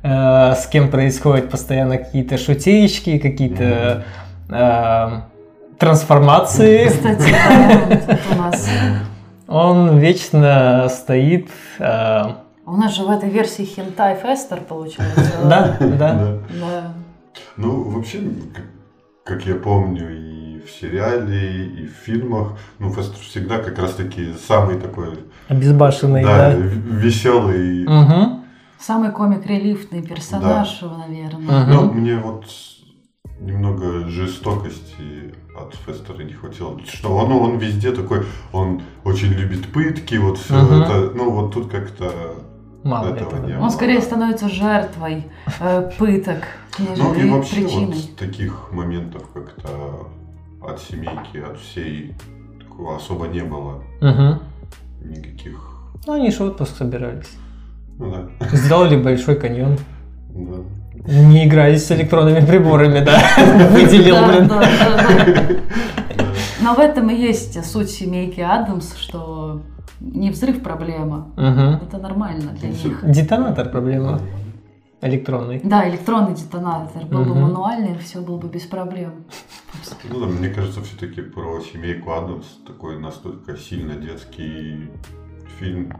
э, с кем происходят постоянно какие-то шутеечки, какие-то э, трансформации. Кстати, да, вот тут у нас. Он вечно стоит. э, У нас же в этой версии хентай фестер получается. да, да. Ну, вообще, как, я помню, и в сериале, и в фильмах, ну, Фестер всегда как раз-таки самый такой, Обезбашенный, да, да. веселый. Мгм, Самый комик-релифный персонаж, наверное. мгм. Но мне вот немного жестокости от Фестера не хватило. Что он, ну, он везде такой, он очень любит пытки, вот все Мгм. это. Ну, вот тут как-то Мало этого этого. не да. было. Он скорее становится жертвой э, пыток, Ну и вообще причиной. вот таких моментов как-то от семейки, от всей такого особо не было. Мгм. Никаких. Ну, они же в отпуск собирались. Ну да. Сделали большой каньон. да. Не игрались с электронными приборами, да. Выделил, блин. Но в этом и есть суть семейки Адамс, что не взрыв проблема. Это нормально для них. Детонатор проблема. Электронный. Да, электронный детонатор. Был бы мануальный, все было бы без проблем. Ну да, мне кажется, все-таки про семейку Адамс такой настолько сильно детский фильм,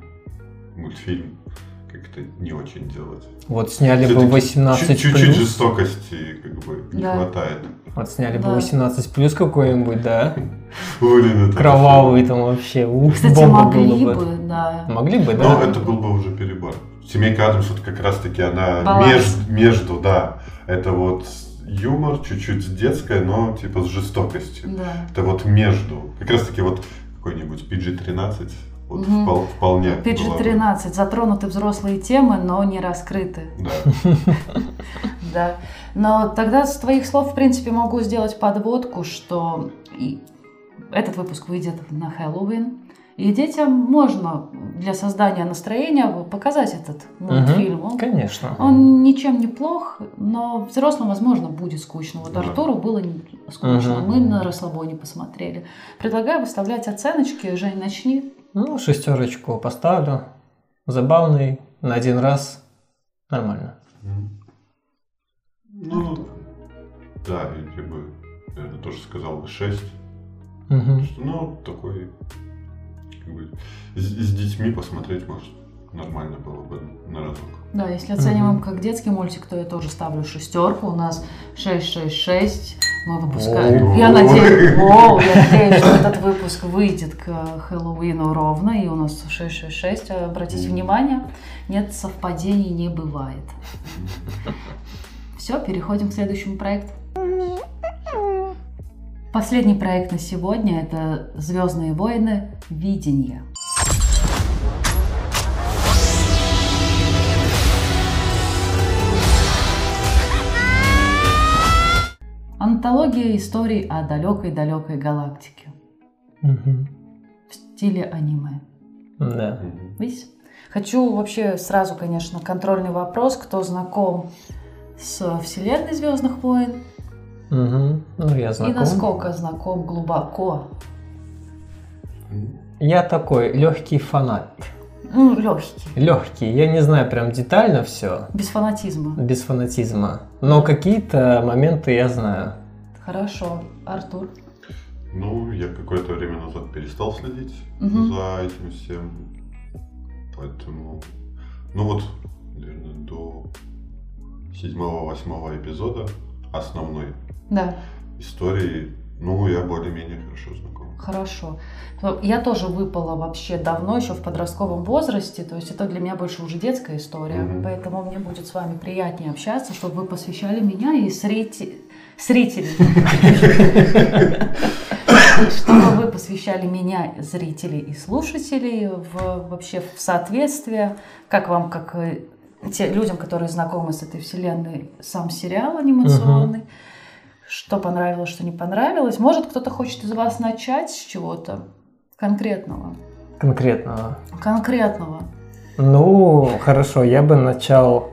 мультфильм, как-то не очень делать. Вот сняли бы Всё-таки 18 чуть- Чуть-чуть плюс. жестокости как бы не Да. хватает. Вот сняли бы Да. 18 плюс какой-нибудь, да? Блин, это Кровавый там вообще. Ух, Кстати, бомба могли бы, да. Могли бы, Но да? это был бы уже перебор. Семейка Адамс вот как раз таки она между, между, да. Это вот юмор, чуть-чуть с детской, но типа с жестокостью. Да. Это вот между. Как раз таки вот какой-нибудь PG-13 вот Мгм. впол- вполне. было бы. PG-13. Затронуты взрослые темы, но не раскрыты. Да. Да. Но тогда с твоих слов, в принципе, могу сделать подводку, что и этот выпуск выйдет на Хэллоуин. И детям можно для создания настроения показать этот мультфильм. Он, Конечно. он ничем не плох, но взрослым, возможно, будет скучно. Вот Да. Артуру было скучно. Мгм. Мы на расслабоне посмотрели. Предлагаю выставлять оценочки. Жень, начни. Ну, шестерочку поставлю. Забавный, на один раз. Нормально. Ну, да, я бы, наверное, тоже сказал бы 6. Мгм. Ну, такой, как бы, с, с детьми посмотреть, может, нормально было бы на разок. Да, если оцениваем Мгм. как детский мультик, то я тоже ставлю шестерку. У нас 666. Мы выпускаем. Я надеюсь, Воу, я надеюсь, что этот выпуск выйдет к Хэллоуину ровно. И у нас 666. Обратите внимание, нет совпадений не бывает. Все, переходим к следующему проекту. Последний проект на сегодня это Звездные войны. Видение. Антология историй о далекой-далекой галактике Мгм. в стиле аниме. Да. Видите? Хочу вообще сразу, конечно, контрольный вопрос, кто знаком с вселенной Звездных войн Мгм. Ну, я и знаком. насколько знаком глубоко. Я такой легкий фанат. Ну, легкий, Легкий. Я не знаю прям детально все, без фанатизма. без фанатизма. Но какие-то моменты я знаю. Хорошо, Артур. Ну, я какое-то время назад перестал следить Мгм. за этим всем. Поэтому, ну вот, наверное, до седьмого-восьмого эпизода основной Да. истории, ну, я более-менее хорошо знаком. Хорошо. Я тоже выпала вообще давно, еще в подростковом возрасте, то есть это для меня больше уже детская история, Мгм. поэтому мне будет с вами приятнее общаться, чтобы вы посвящали меня и зрите- зрителей. Чтобы вы посвящали меня, зрителей и слушателей, в, вообще в соответствие, как вам, как э, те людям, которые знакомы с этой вселенной, сам сериал анимационный, что понравилось, что не понравилось. Может, кто-то хочет из вас начать с чего-то конкретного? Конкретного. Конкретного. Ну, хорошо, я бы начал,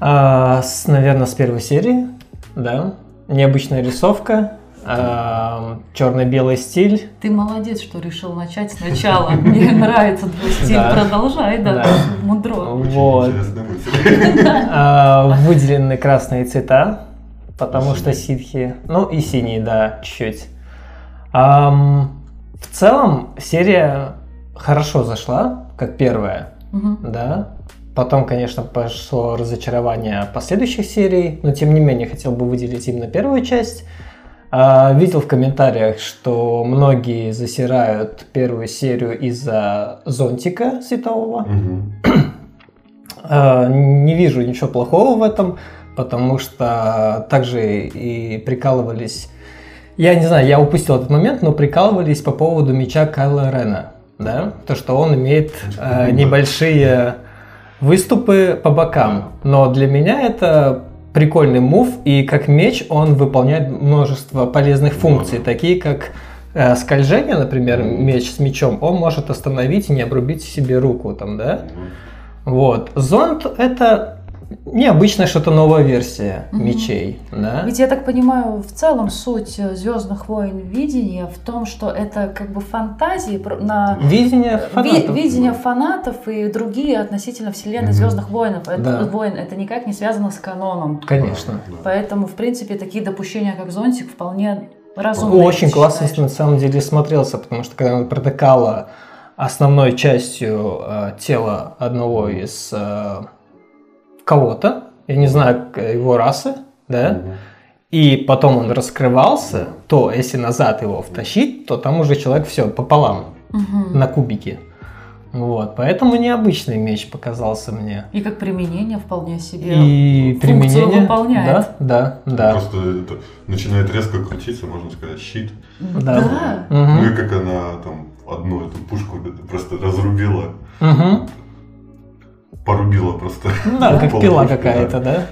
а, с, наверное, с первой серии, да. Необычная рисовка, а, черно-белый стиль. Ты молодец, что решил начать сначала. Мне нравится твой стиль. Продолжай, да, мудро. Вот. А, выделены красные цвета, потому что ситхи, ну и синие, да, чуть-чуть. Ам, в целом серия хорошо зашла, как первая, Мгм. да. Потом, конечно, пошло разочарование последующих серий, но тем не менее хотел бы выделить именно первую часть. А, видел в комментариях, что многие засирают первую серию из-за зонтика светового. Мгм. А, Не вижу ничего плохого в этом, потому что также и прикалывались. Я не знаю, я упустил этот момент, но прикалывались по поводу меча Кайла Рена. Да? То, что он имеет э, небольшие выступы по бокам. Но для меня это прикольный мув, и как меч он выполняет множество полезных функций, такие как э, скольжение, например, меч с мечом, он может остановить и не обрубить себе руку, там, да? Вот. Зонд это необычная что-то новая версия Мгм. мечей, да? Ведь я так понимаю, в целом суть Звездных войн видения в том, что это как бы фантазии на Видение ви- фанатов. видение фанатов и другие относительно вселенной Мгм. Звездных войн. Это, Да. войн. это никак не связано с каноном. Конечно. Поэтому, в принципе, такие допущения, как зонтик, вполне разумные. Очень классно на самом деле смотрелся, потому что когда она протыкала основной частью э, тела одного из э, кого-то, я не знаю его расы, да, и потом он раскрывался, то если назад его втащить, то там уже человек все пополам на кубики. Вот, поэтому необычный меч показался мне. И как применение вполне себе. И применение. выполняет. Да, да, да. Просто это начинает резко крутиться, можно сказать, щит. Да. Да. Мгм. Ну и как она там одну эту пушку просто разрубила, Мгм. Порубила просто. Да, как пила какая-то, да?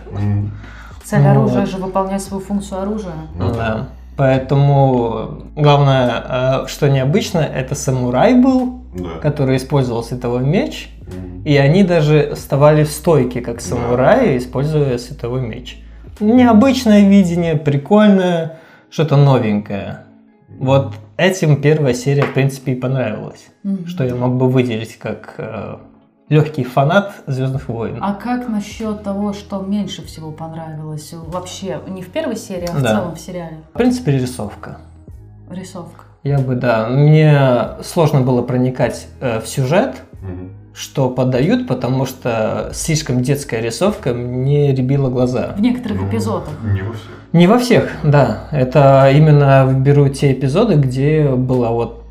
Цель Ну оружия же выполнять свою функцию оружия. ну Да. Поэтому главное, э, что необычно, это самурай был, Да. который использовал световой меч, и они даже вставали в стойке, как самураи, используя световой меч. Необычное видение, прикольное, что-то новенькое. Вот этим первая серия, в принципе, и понравилась. Мгм. Что я мог бы выделить как легкий фанат Звездных войн. А как насчет того, что меньше всего понравилось? Вообще, не в первой серии, а в Да. целом в сериале? В принципе, рисовка. Рисовка. Я бы, да. Мне сложно было проникать э, в сюжет, Мгм. что подают, потому что слишком детская рисовка мне ребила глаза. В некоторых Ну, эпизодах. Не во всех. Не во всех, да. Это именно беру те эпизоды, где была вот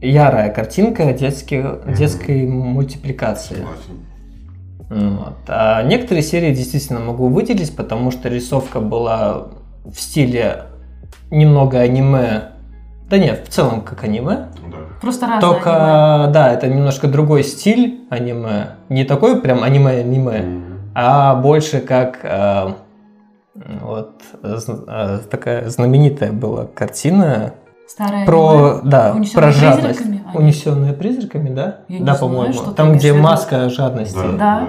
ярая картинка детских, детской мультипликации. Вот. А некоторые серии действительно могу выделить, потому что рисовка была в стиле немного аниме. Да нет, в целом как аниме. Да. Просто разные Только, аниме. да, это немножко другой стиль аниме. Не такой прям аниме-аниме, М. а больше как э, вот э, такая знаменитая была картина Старое про, аниме. да, Унесённые про жадность. призраками? А, нет. Унесенная призраками, да? Я да, по-моему. Там, где маска жадности. Да, Да. да,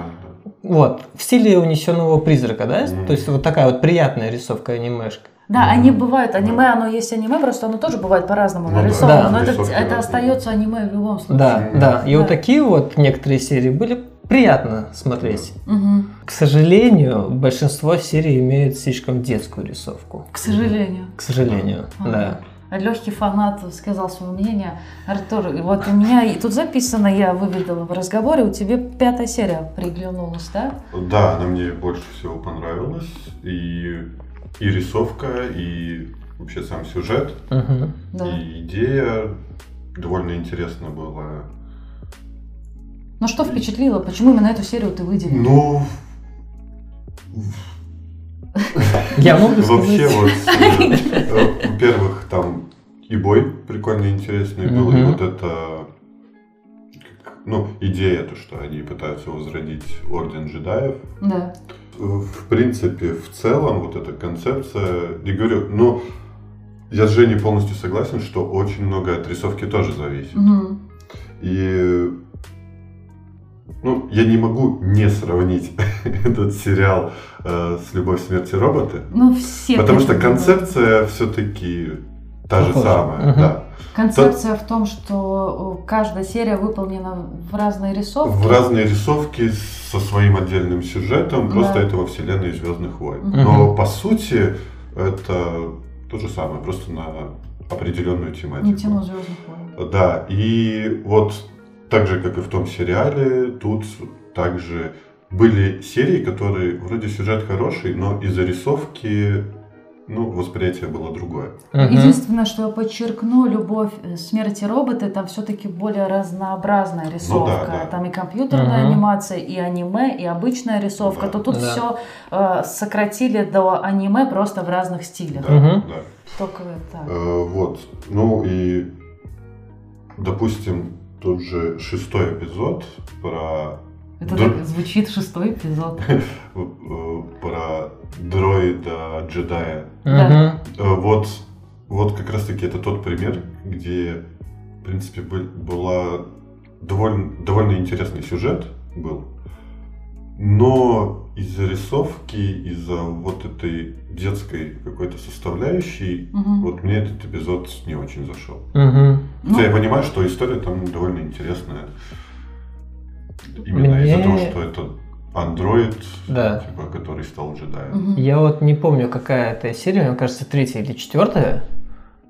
Вот, в стиле унесенного призрака, да? Мгм. То есть вот такая вот приятная рисовка анимешка. Да, они бывают. Аниме, оно есть аниме, просто оно тоже бывает по-разному Ну нарисовано. Да. Но это, Рисовки это остается аниме в любом случае. Да, Мгм. да. И Да. вот такие вот некоторые серии были приятно смотреть. Мгм. К сожалению, большинство серий имеют слишком детскую рисовку. К сожалению. К сожалению, Ага. да. Легкий фанат сказал свое мнение. Артур, и вот у меня и тут записано, я выведала в разговоре, у тебя пятая серия приглянулась, да? Да, она мне больше всего понравилась. И, и рисовка, и вообще сам сюжет Мгм. Да. и идея довольно интересна была. Ну что впечатлило? Почему именно эту серию ты выделил? Ну, Я могу вообще вот, э, э, во-первых, там и бой прикольный, интересный был, и вот это, ну, идея, то, что они пытаются возродить Орден джедаев. Да. В принципе, в целом, вот эта концепция, я говорю, ну, я с Женей полностью согласен, что очень много от рисовки тоже зависит. И ну, я не могу не сравнить этот сериал э, с «Любовь, смерти роботы», Ну все. потому что концепция все-таки та же самая. Да. Концепция в том, что э, каждая серия выполнена в разной рисовке. В разные рисовки со своим отдельным сюжетом, просто это во вселенной Звездных войн. Но по сути это то же самое, просто на определенную тематику. Не тяну звездных войн. Да, и вот так же, как и в том сериале, тут также были серии, которые вроде сюжет хороший, но из-за рисовки, ну, восприятие было другое. Мгм. Единственное, что я подчеркну, любовь э, смерти роботы, там все-таки более разнообразная рисовка. Ну да. Там и компьютерная Мгм. анимация, и аниме, и обычная рисовка. Да. То тут Да. все сократили до аниме просто в разных стилях. Да, Мгм. да. Только так. Э, вот. Ну и, допустим, тот же шестой эпизод про, Это да. так звучит шестой эпизод. э, про дроида джедая. Мгм. Э, Вот, вот как раз таки это тот пример, где, в принципе, был- была довольно, довольно интересный сюжет был, но из-за рисовки, из-за вот этой детской какой-то составляющей, Мгм. вот мне этот эпизод не очень зашел. Ну, Хотя я понимаю, что история там довольно интересная. Именно Мне- из-за того, что это андроид, Да. типа, который стал джедаем. мгм. Я вот не помню, какая это серия, мне кажется, третья или четвертая,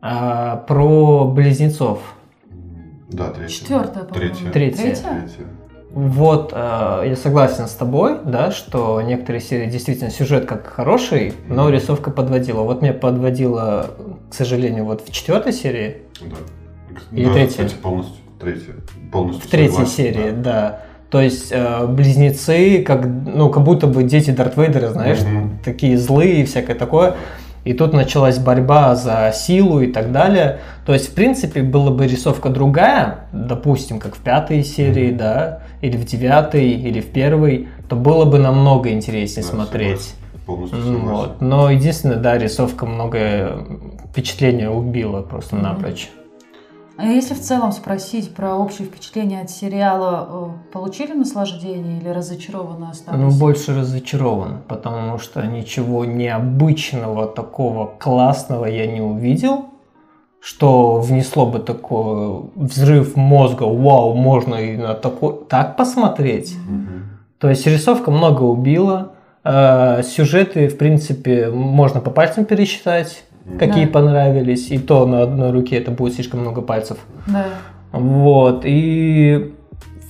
а, про близнецов. Да, третья. Четвертая, по-моему. Третья. Третья. Третья. Вот, э, я согласен с тобой, да, что некоторые серии действительно сюжет как хороший, но Мгм. рисовка подводила. Вот меня подводила, к сожалению, вот в четвертой серии, Да. Или Да, третья? Кстати, полностью. Третья. Полностью в третьей согласен, серии, да. да. То есть э, близнецы, как, ну, как будто бы дети Дарт Вейдера, знаешь, Мгм. такие злые и всякое такое. И тут началась борьба за силу и так далее. То есть, в принципе, была бы рисовка другая, допустим, как в пятой серии, Мгм. да, или в девятой, или в первой, то было бы намного интереснее Да, смотреть. Полностью М, согласен. Вот. Но единственное, да, рисовка многое впечатление убила просто Мгм. напрочь. А если в целом спросить про общее впечатление от сериала, э, получили наслаждение или разочарованы остались? Ну, больше разочарован, потому что ничего необычного, такого классного я не увидел, что внесло бы такой взрыв мозга, вау, можно и на такой, так посмотреть. Мгм. То есть рисовка много убила, э, сюжеты, в принципе, можно по пальцам пересчитать, какие Да. понравились, и то на одной руке это будет слишком много пальцев. Да. Вот, и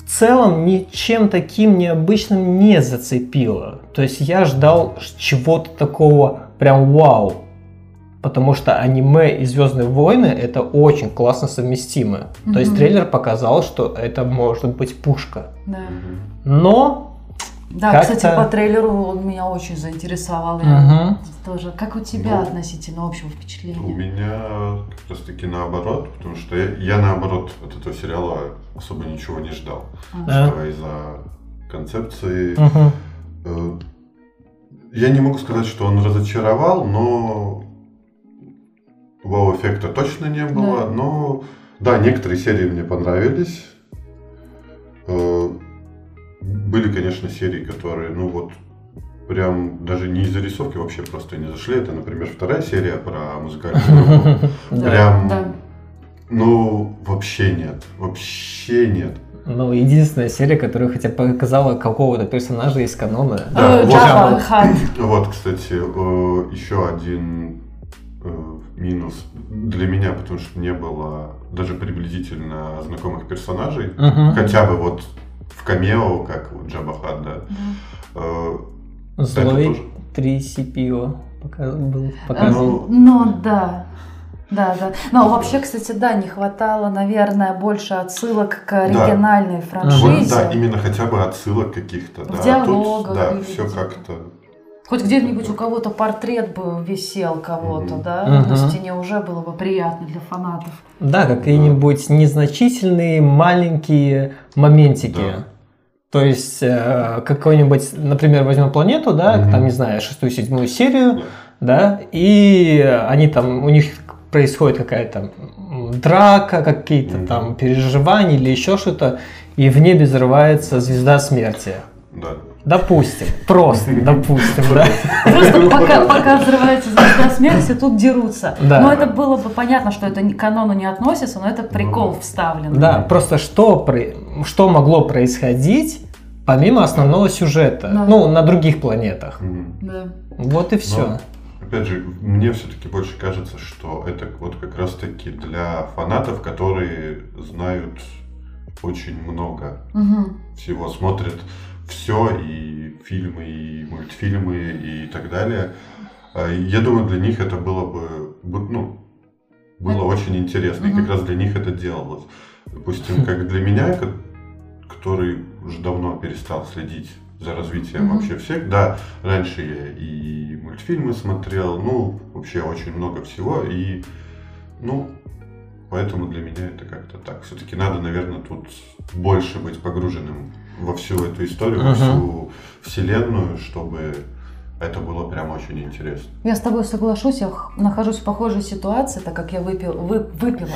в целом ничем таким необычным не зацепило. То есть я ждал чего-то такого прям вау. Потому что аниме и Звездные войны это очень классно совместимы. То есть трейлер показал, что это может быть пушка. Да. Мгм. Но Да, Как-то- кстати, по трейлеру он меня очень заинтересовал. Я Мгм. тоже. Как у тебя Ну, относительно общего У впечатления? меня как раз таки наоборот, потому что я, я наоборот от этого сериала особо ничего не ждал. Да. Что из-за концепции. Э, Я не могу сказать, что он разочаровал, но вау-эффекта точно не было. Да. Но да, некоторые серии мне понравились. Э, Были, конечно, серии, которые, ну вот, прям даже не из-за рисовки вообще просто не зашли. Это, например, вторая серия про музыкальную группу. Прям, ну, вообще нет. Вообще нет. Ну, единственная серия, которая хотя бы показала какого-то персонажа из канона. Да, Э, вот. Кстати, э, еще один э, минус для меня, потому что не было даже приблизительно знакомых персонажей. Хотя бы вот в камео, как вот Джаба Хат, да. Да. Э, Злой тоже. 3 CPO. пока был показан. Ну, да. Да, да. Но вообще, кстати, да, не хватало, наверное, больше отсылок к оригинальной Вот, франшизе. да, именно хотя бы отсылок каких-то. В да. А диалогах Тут, да, все как-то... Хоть где-нибудь у кого-то портрет бы висел кого-то, да, Мгм. на стене уже было бы приятно для фанатов. Да, какие-нибудь незначительные маленькие моментики. Да. То есть э, какой-нибудь, например, возьмем планету, да, Мгм. там, не знаю, шестую, седьмую серию, Да. да, и они там, у них происходит какая-то драка, какие-то Мгм. там переживания или еще что-то, и в небе взрывается звезда смерти. Да. Допустим, просто допустим, да. Просто пока, пока взрывается звезда смерти, тут дерутся. Да. Но это было бы понятно, что это к канону не относится, но это прикол Ну, вставлен. Да, просто что, что могло происходить помимо основного сюжета, Да. ну, на других планетах. Да. Вот и все. Но, опять же, мне все-таки больше кажется, что это вот как раз-таки для фанатов, которые знают очень много Мгм. всего, смотрят все, и фильмы, и мультфильмы, и так далее. А, Я думаю, для них это было бы, ну, было очень интересно, и как раз для них это делалось. Допустим, как для меня, ко- который уже давно перестал следить за развитием вообще всех, да, раньше я и мультфильмы смотрел, ну, вообще очень много всего, и, ну, поэтому для меня это как-то так. Все-таки надо, наверное, тут больше быть погруженным во всю эту историю, во всю вселенную, чтобы это было прям очень интересно. Я с тобой соглашусь, я нахожусь в похожей ситуации, так как я выпил, вы- выпила.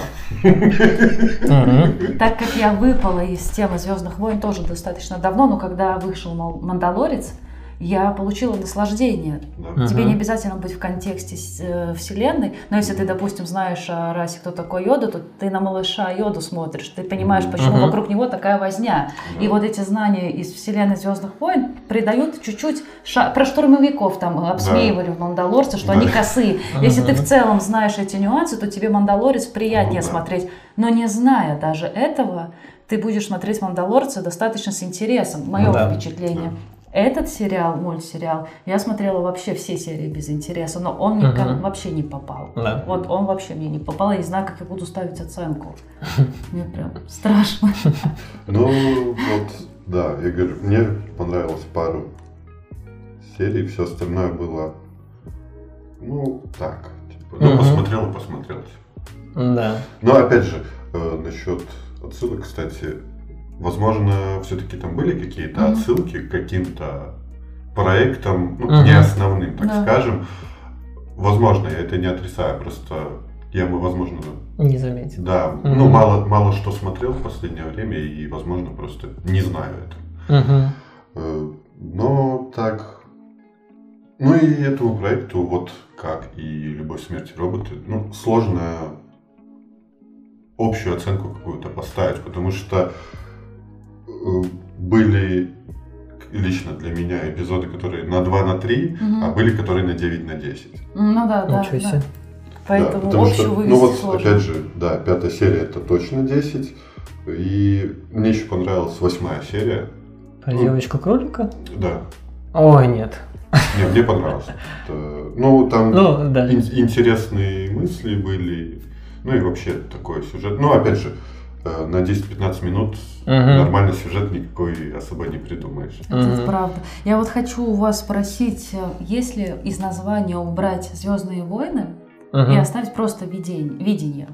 Так как я выпала из темы Звездных войн тоже достаточно давно, но когда вышел Мандалорец, я получила наслаждение. Мгм. Тебе не обязательно быть в контексте с- э, вселенной, но если ты, допустим, знаешь о расе, кто такой Йода, то ты на малыша Йоду смотришь, ты понимаешь, почему Мгм. вокруг него такая возня. И Да. вот эти знания из вселенной Звездных войн придают чуть-чуть ша- про штурмовиков там обсмеивали в Мандалорце, что Да. они косые. Если ты в целом знаешь эти нюансы, то тебе Мандалорец приятнее Ну да. смотреть. Но не зная даже этого, ты будешь смотреть Мандалорца достаточно с интересом. Мое Да. впечатление. Этот сериал, мультсериал, я смотрела вообще все серии без интереса, но он мне кон- вообще не попал. Да. Вот он вообще мне не попал, я не знаю, как я буду ставить оценку. Мне прям страшно. Ну, вот, да, я говорю, мне понравилось пару серий, все остальное было, ну, так, типа, ну, посмотрел и посмотрел. Да. Но, опять же, э, насчет отсылок, кстати, возможно, все-таки там были какие-то Мгм. отсылки к каким-то проектам, ну, Мгм. не основным, так Да. скажем. Возможно, я это не отрицаю, просто я, бы, возможно, Не заметил. да, Мгм. ну, мало, мало что смотрел в последнее время и, возможно, просто не знаю этого. Мгм. Э, Но так. Ну и этому проекту, вот как и Любовь, смерть и роботы, ну, сложно общую оценку какую-то поставить, потому что были лично для меня эпизоды, которые на 2 на 3, Мгм. а были, которые на 9 на 10. Ну да, да. Ничего да. себе. Поэтому Да, потому общую что, ну вот, сложно. опять же, да, пятая серия это точно 10. И мне еще понравилась восьмая серия. Про девочку-кролика? Да, Ой, нет. Не, мне понравилось. Это- ну, там Ну, да. ин- интересные мысли были. Ну и вообще такой сюжет. Ну, опять же, э, на 10-15 минут Мгм. нормальный сюжет никакой особо не придумаешь. Это Мгм. правда. Я вот хочу у вас спросить, э, если из названия убрать Звездные войны и Мгм. оставить просто видень- видение.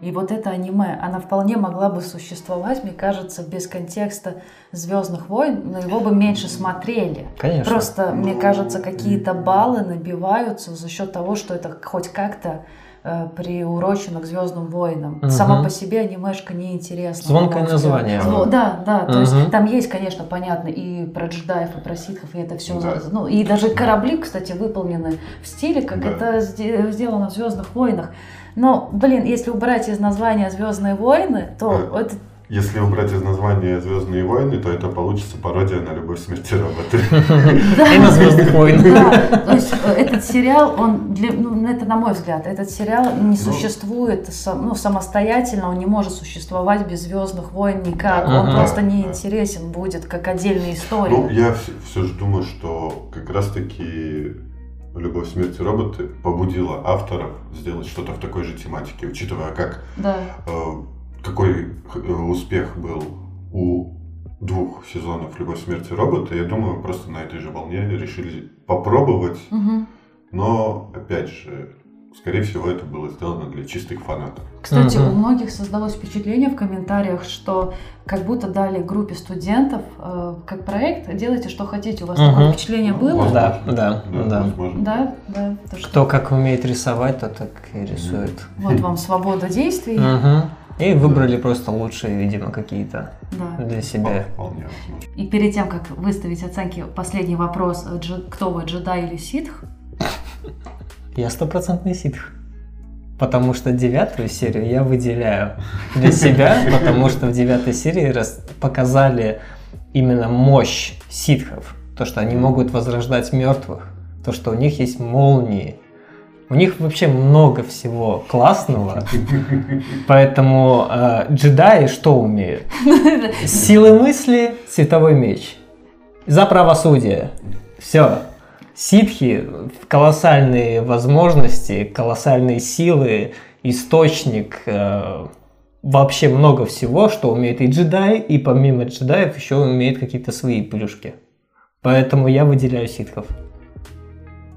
И вот это аниме, она вполне могла бы существовать, мне кажется, без контекста Звездных войн, но его бы меньше смотрели. Конечно. Просто, мне Ну, кажется, какие-то баллы набиваются за счет того, что это хоть как-то э, приурочено к Звездным войнам. Мгм. Сама по себе анимешка неинтересна. Звонкое название. Зво- Да, да, то есть Мгм. там есть, конечно, понятно и про джедаев, и про ситхов, и это все. Да. Ну, и даже корабли, кстати, выполнены в стиле, как Да. это сде- сделано в Звездных войнах. Но, блин, если убрать из названия Звездные войны, то Да. это Если убрать из названия Звездные войны, то это получится пародия на любовь смерти роботы. И на Звездных войнах. Да, то есть э, этот сериал, он ну, это на мой взгляд, этот сериал Ну. не существует сам- ну, самостоятельно, он не может существовать без Звездных войн никак, он просто не интересен будет как отдельная история. Ну, я все, же думаю, что как раз-таки «Любовь, смерть и роботы» побудила авторов сделать что-то в такой же тематике, учитывая, как, Да. э, какой э, успех был у двух сезонов «Любовь, смерть и роботы», я думаю, просто на этой же волне решили попробовать, Мгм. но, опять же, скорее всего, это было сделано для чистых фанатов. Кстати, Мгм. у многих создалось впечатление в комментариях, что как будто дали группе студентов э, как проект, делайте что хотите. У вас Мгм. такое впечатление было? Возможно. Да, да, да. возможно. Да, да. То, что Кто как умеет рисовать, то так и рисует. Вот вам свобода действий. Мгм. И выбрали просто лучшие, видимо, какие-то Да. для себя. Вполне возможно. И перед тем, как выставить оценки, последний вопрос. Дж- Кто вы, джедай или ситх? Я стопроцентный ситх. Потому что девятую серию я выделяю для себя, потому что в девятой серии раз показали именно мощь ситхов. То, что они могут возрождать мертвых. То, что у них есть молнии. У них вообще много всего классного. Поэтому э, джедаи что умеют? Силы мысли, световой меч. За правосудие. Все. Ситхи – колоссальные возможности, колоссальные силы, источник, э, вообще много всего, что умеет и джедай, и помимо джедаев еще умеет какие-то свои плюшки. Поэтому я выделяю ситхов.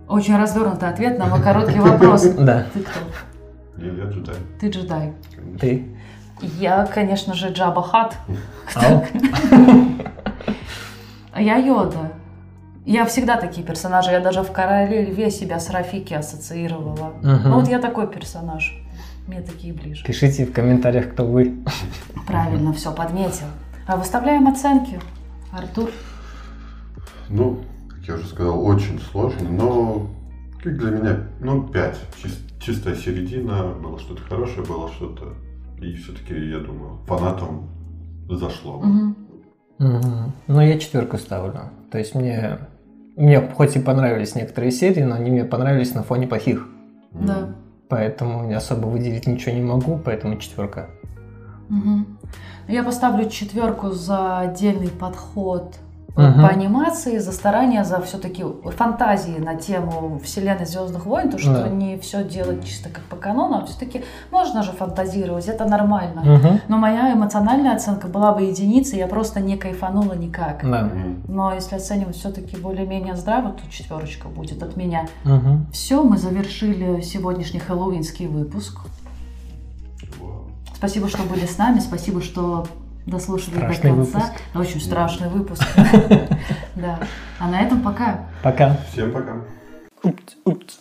Очень развернутый ответ на мой короткий вопрос. Да, Ты кто? Я, я джедай, Ты джедай. конечно. ты. Я, конечно же, Джаба Хат. А я Йода. Я всегда такие персонажи. Я даже в Короле Льве себя с Рафики ассоциировала. Мгм. Ну вот я такой персонаж. Мне такие ближе. Пишите в комментариях, кто вы. Правильно, все подметил. А выставляем оценки. Артур. Ну, как я уже сказал, очень сложно, но как для меня, ну, 5. чистая середина, было что-то хорошее, было что-то... И все-таки, я думаю, фанатам зашло. Мгм. Мгм. Ну, я четверку ставлю. То есть мне, мне хоть и понравились некоторые серии, но они мне понравились на фоне плохих. Да. Поэтому особо выделить ничего не могу, поэтому четверка. Мгм. Я поставлю четверку за отдельный подход Мгм. по анимации, за старание, за все-таки фантазии на тему вселенной Звездных войн, то, что Да. не все делать чисто как по канону, а все-таки можно же фантазировать, это нормально. Мгм. Но моя эмоциональная оценка была бы единицей, я просто не кайфанула никак. Да. Но если оценивать все-таки более-менее здраво, то четверочка будет от меня. Мгм. Все, мы завершили сегодняшний хэллоуинский выпуск. Спасибо, что были с нами, спасибо, что дослушали Страшный до конца. выпуск. Очень страшный выпуск. Да. А на этом пока. Пока. Всем пока. Oops, oops,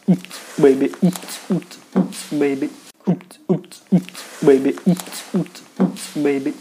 oops, baby.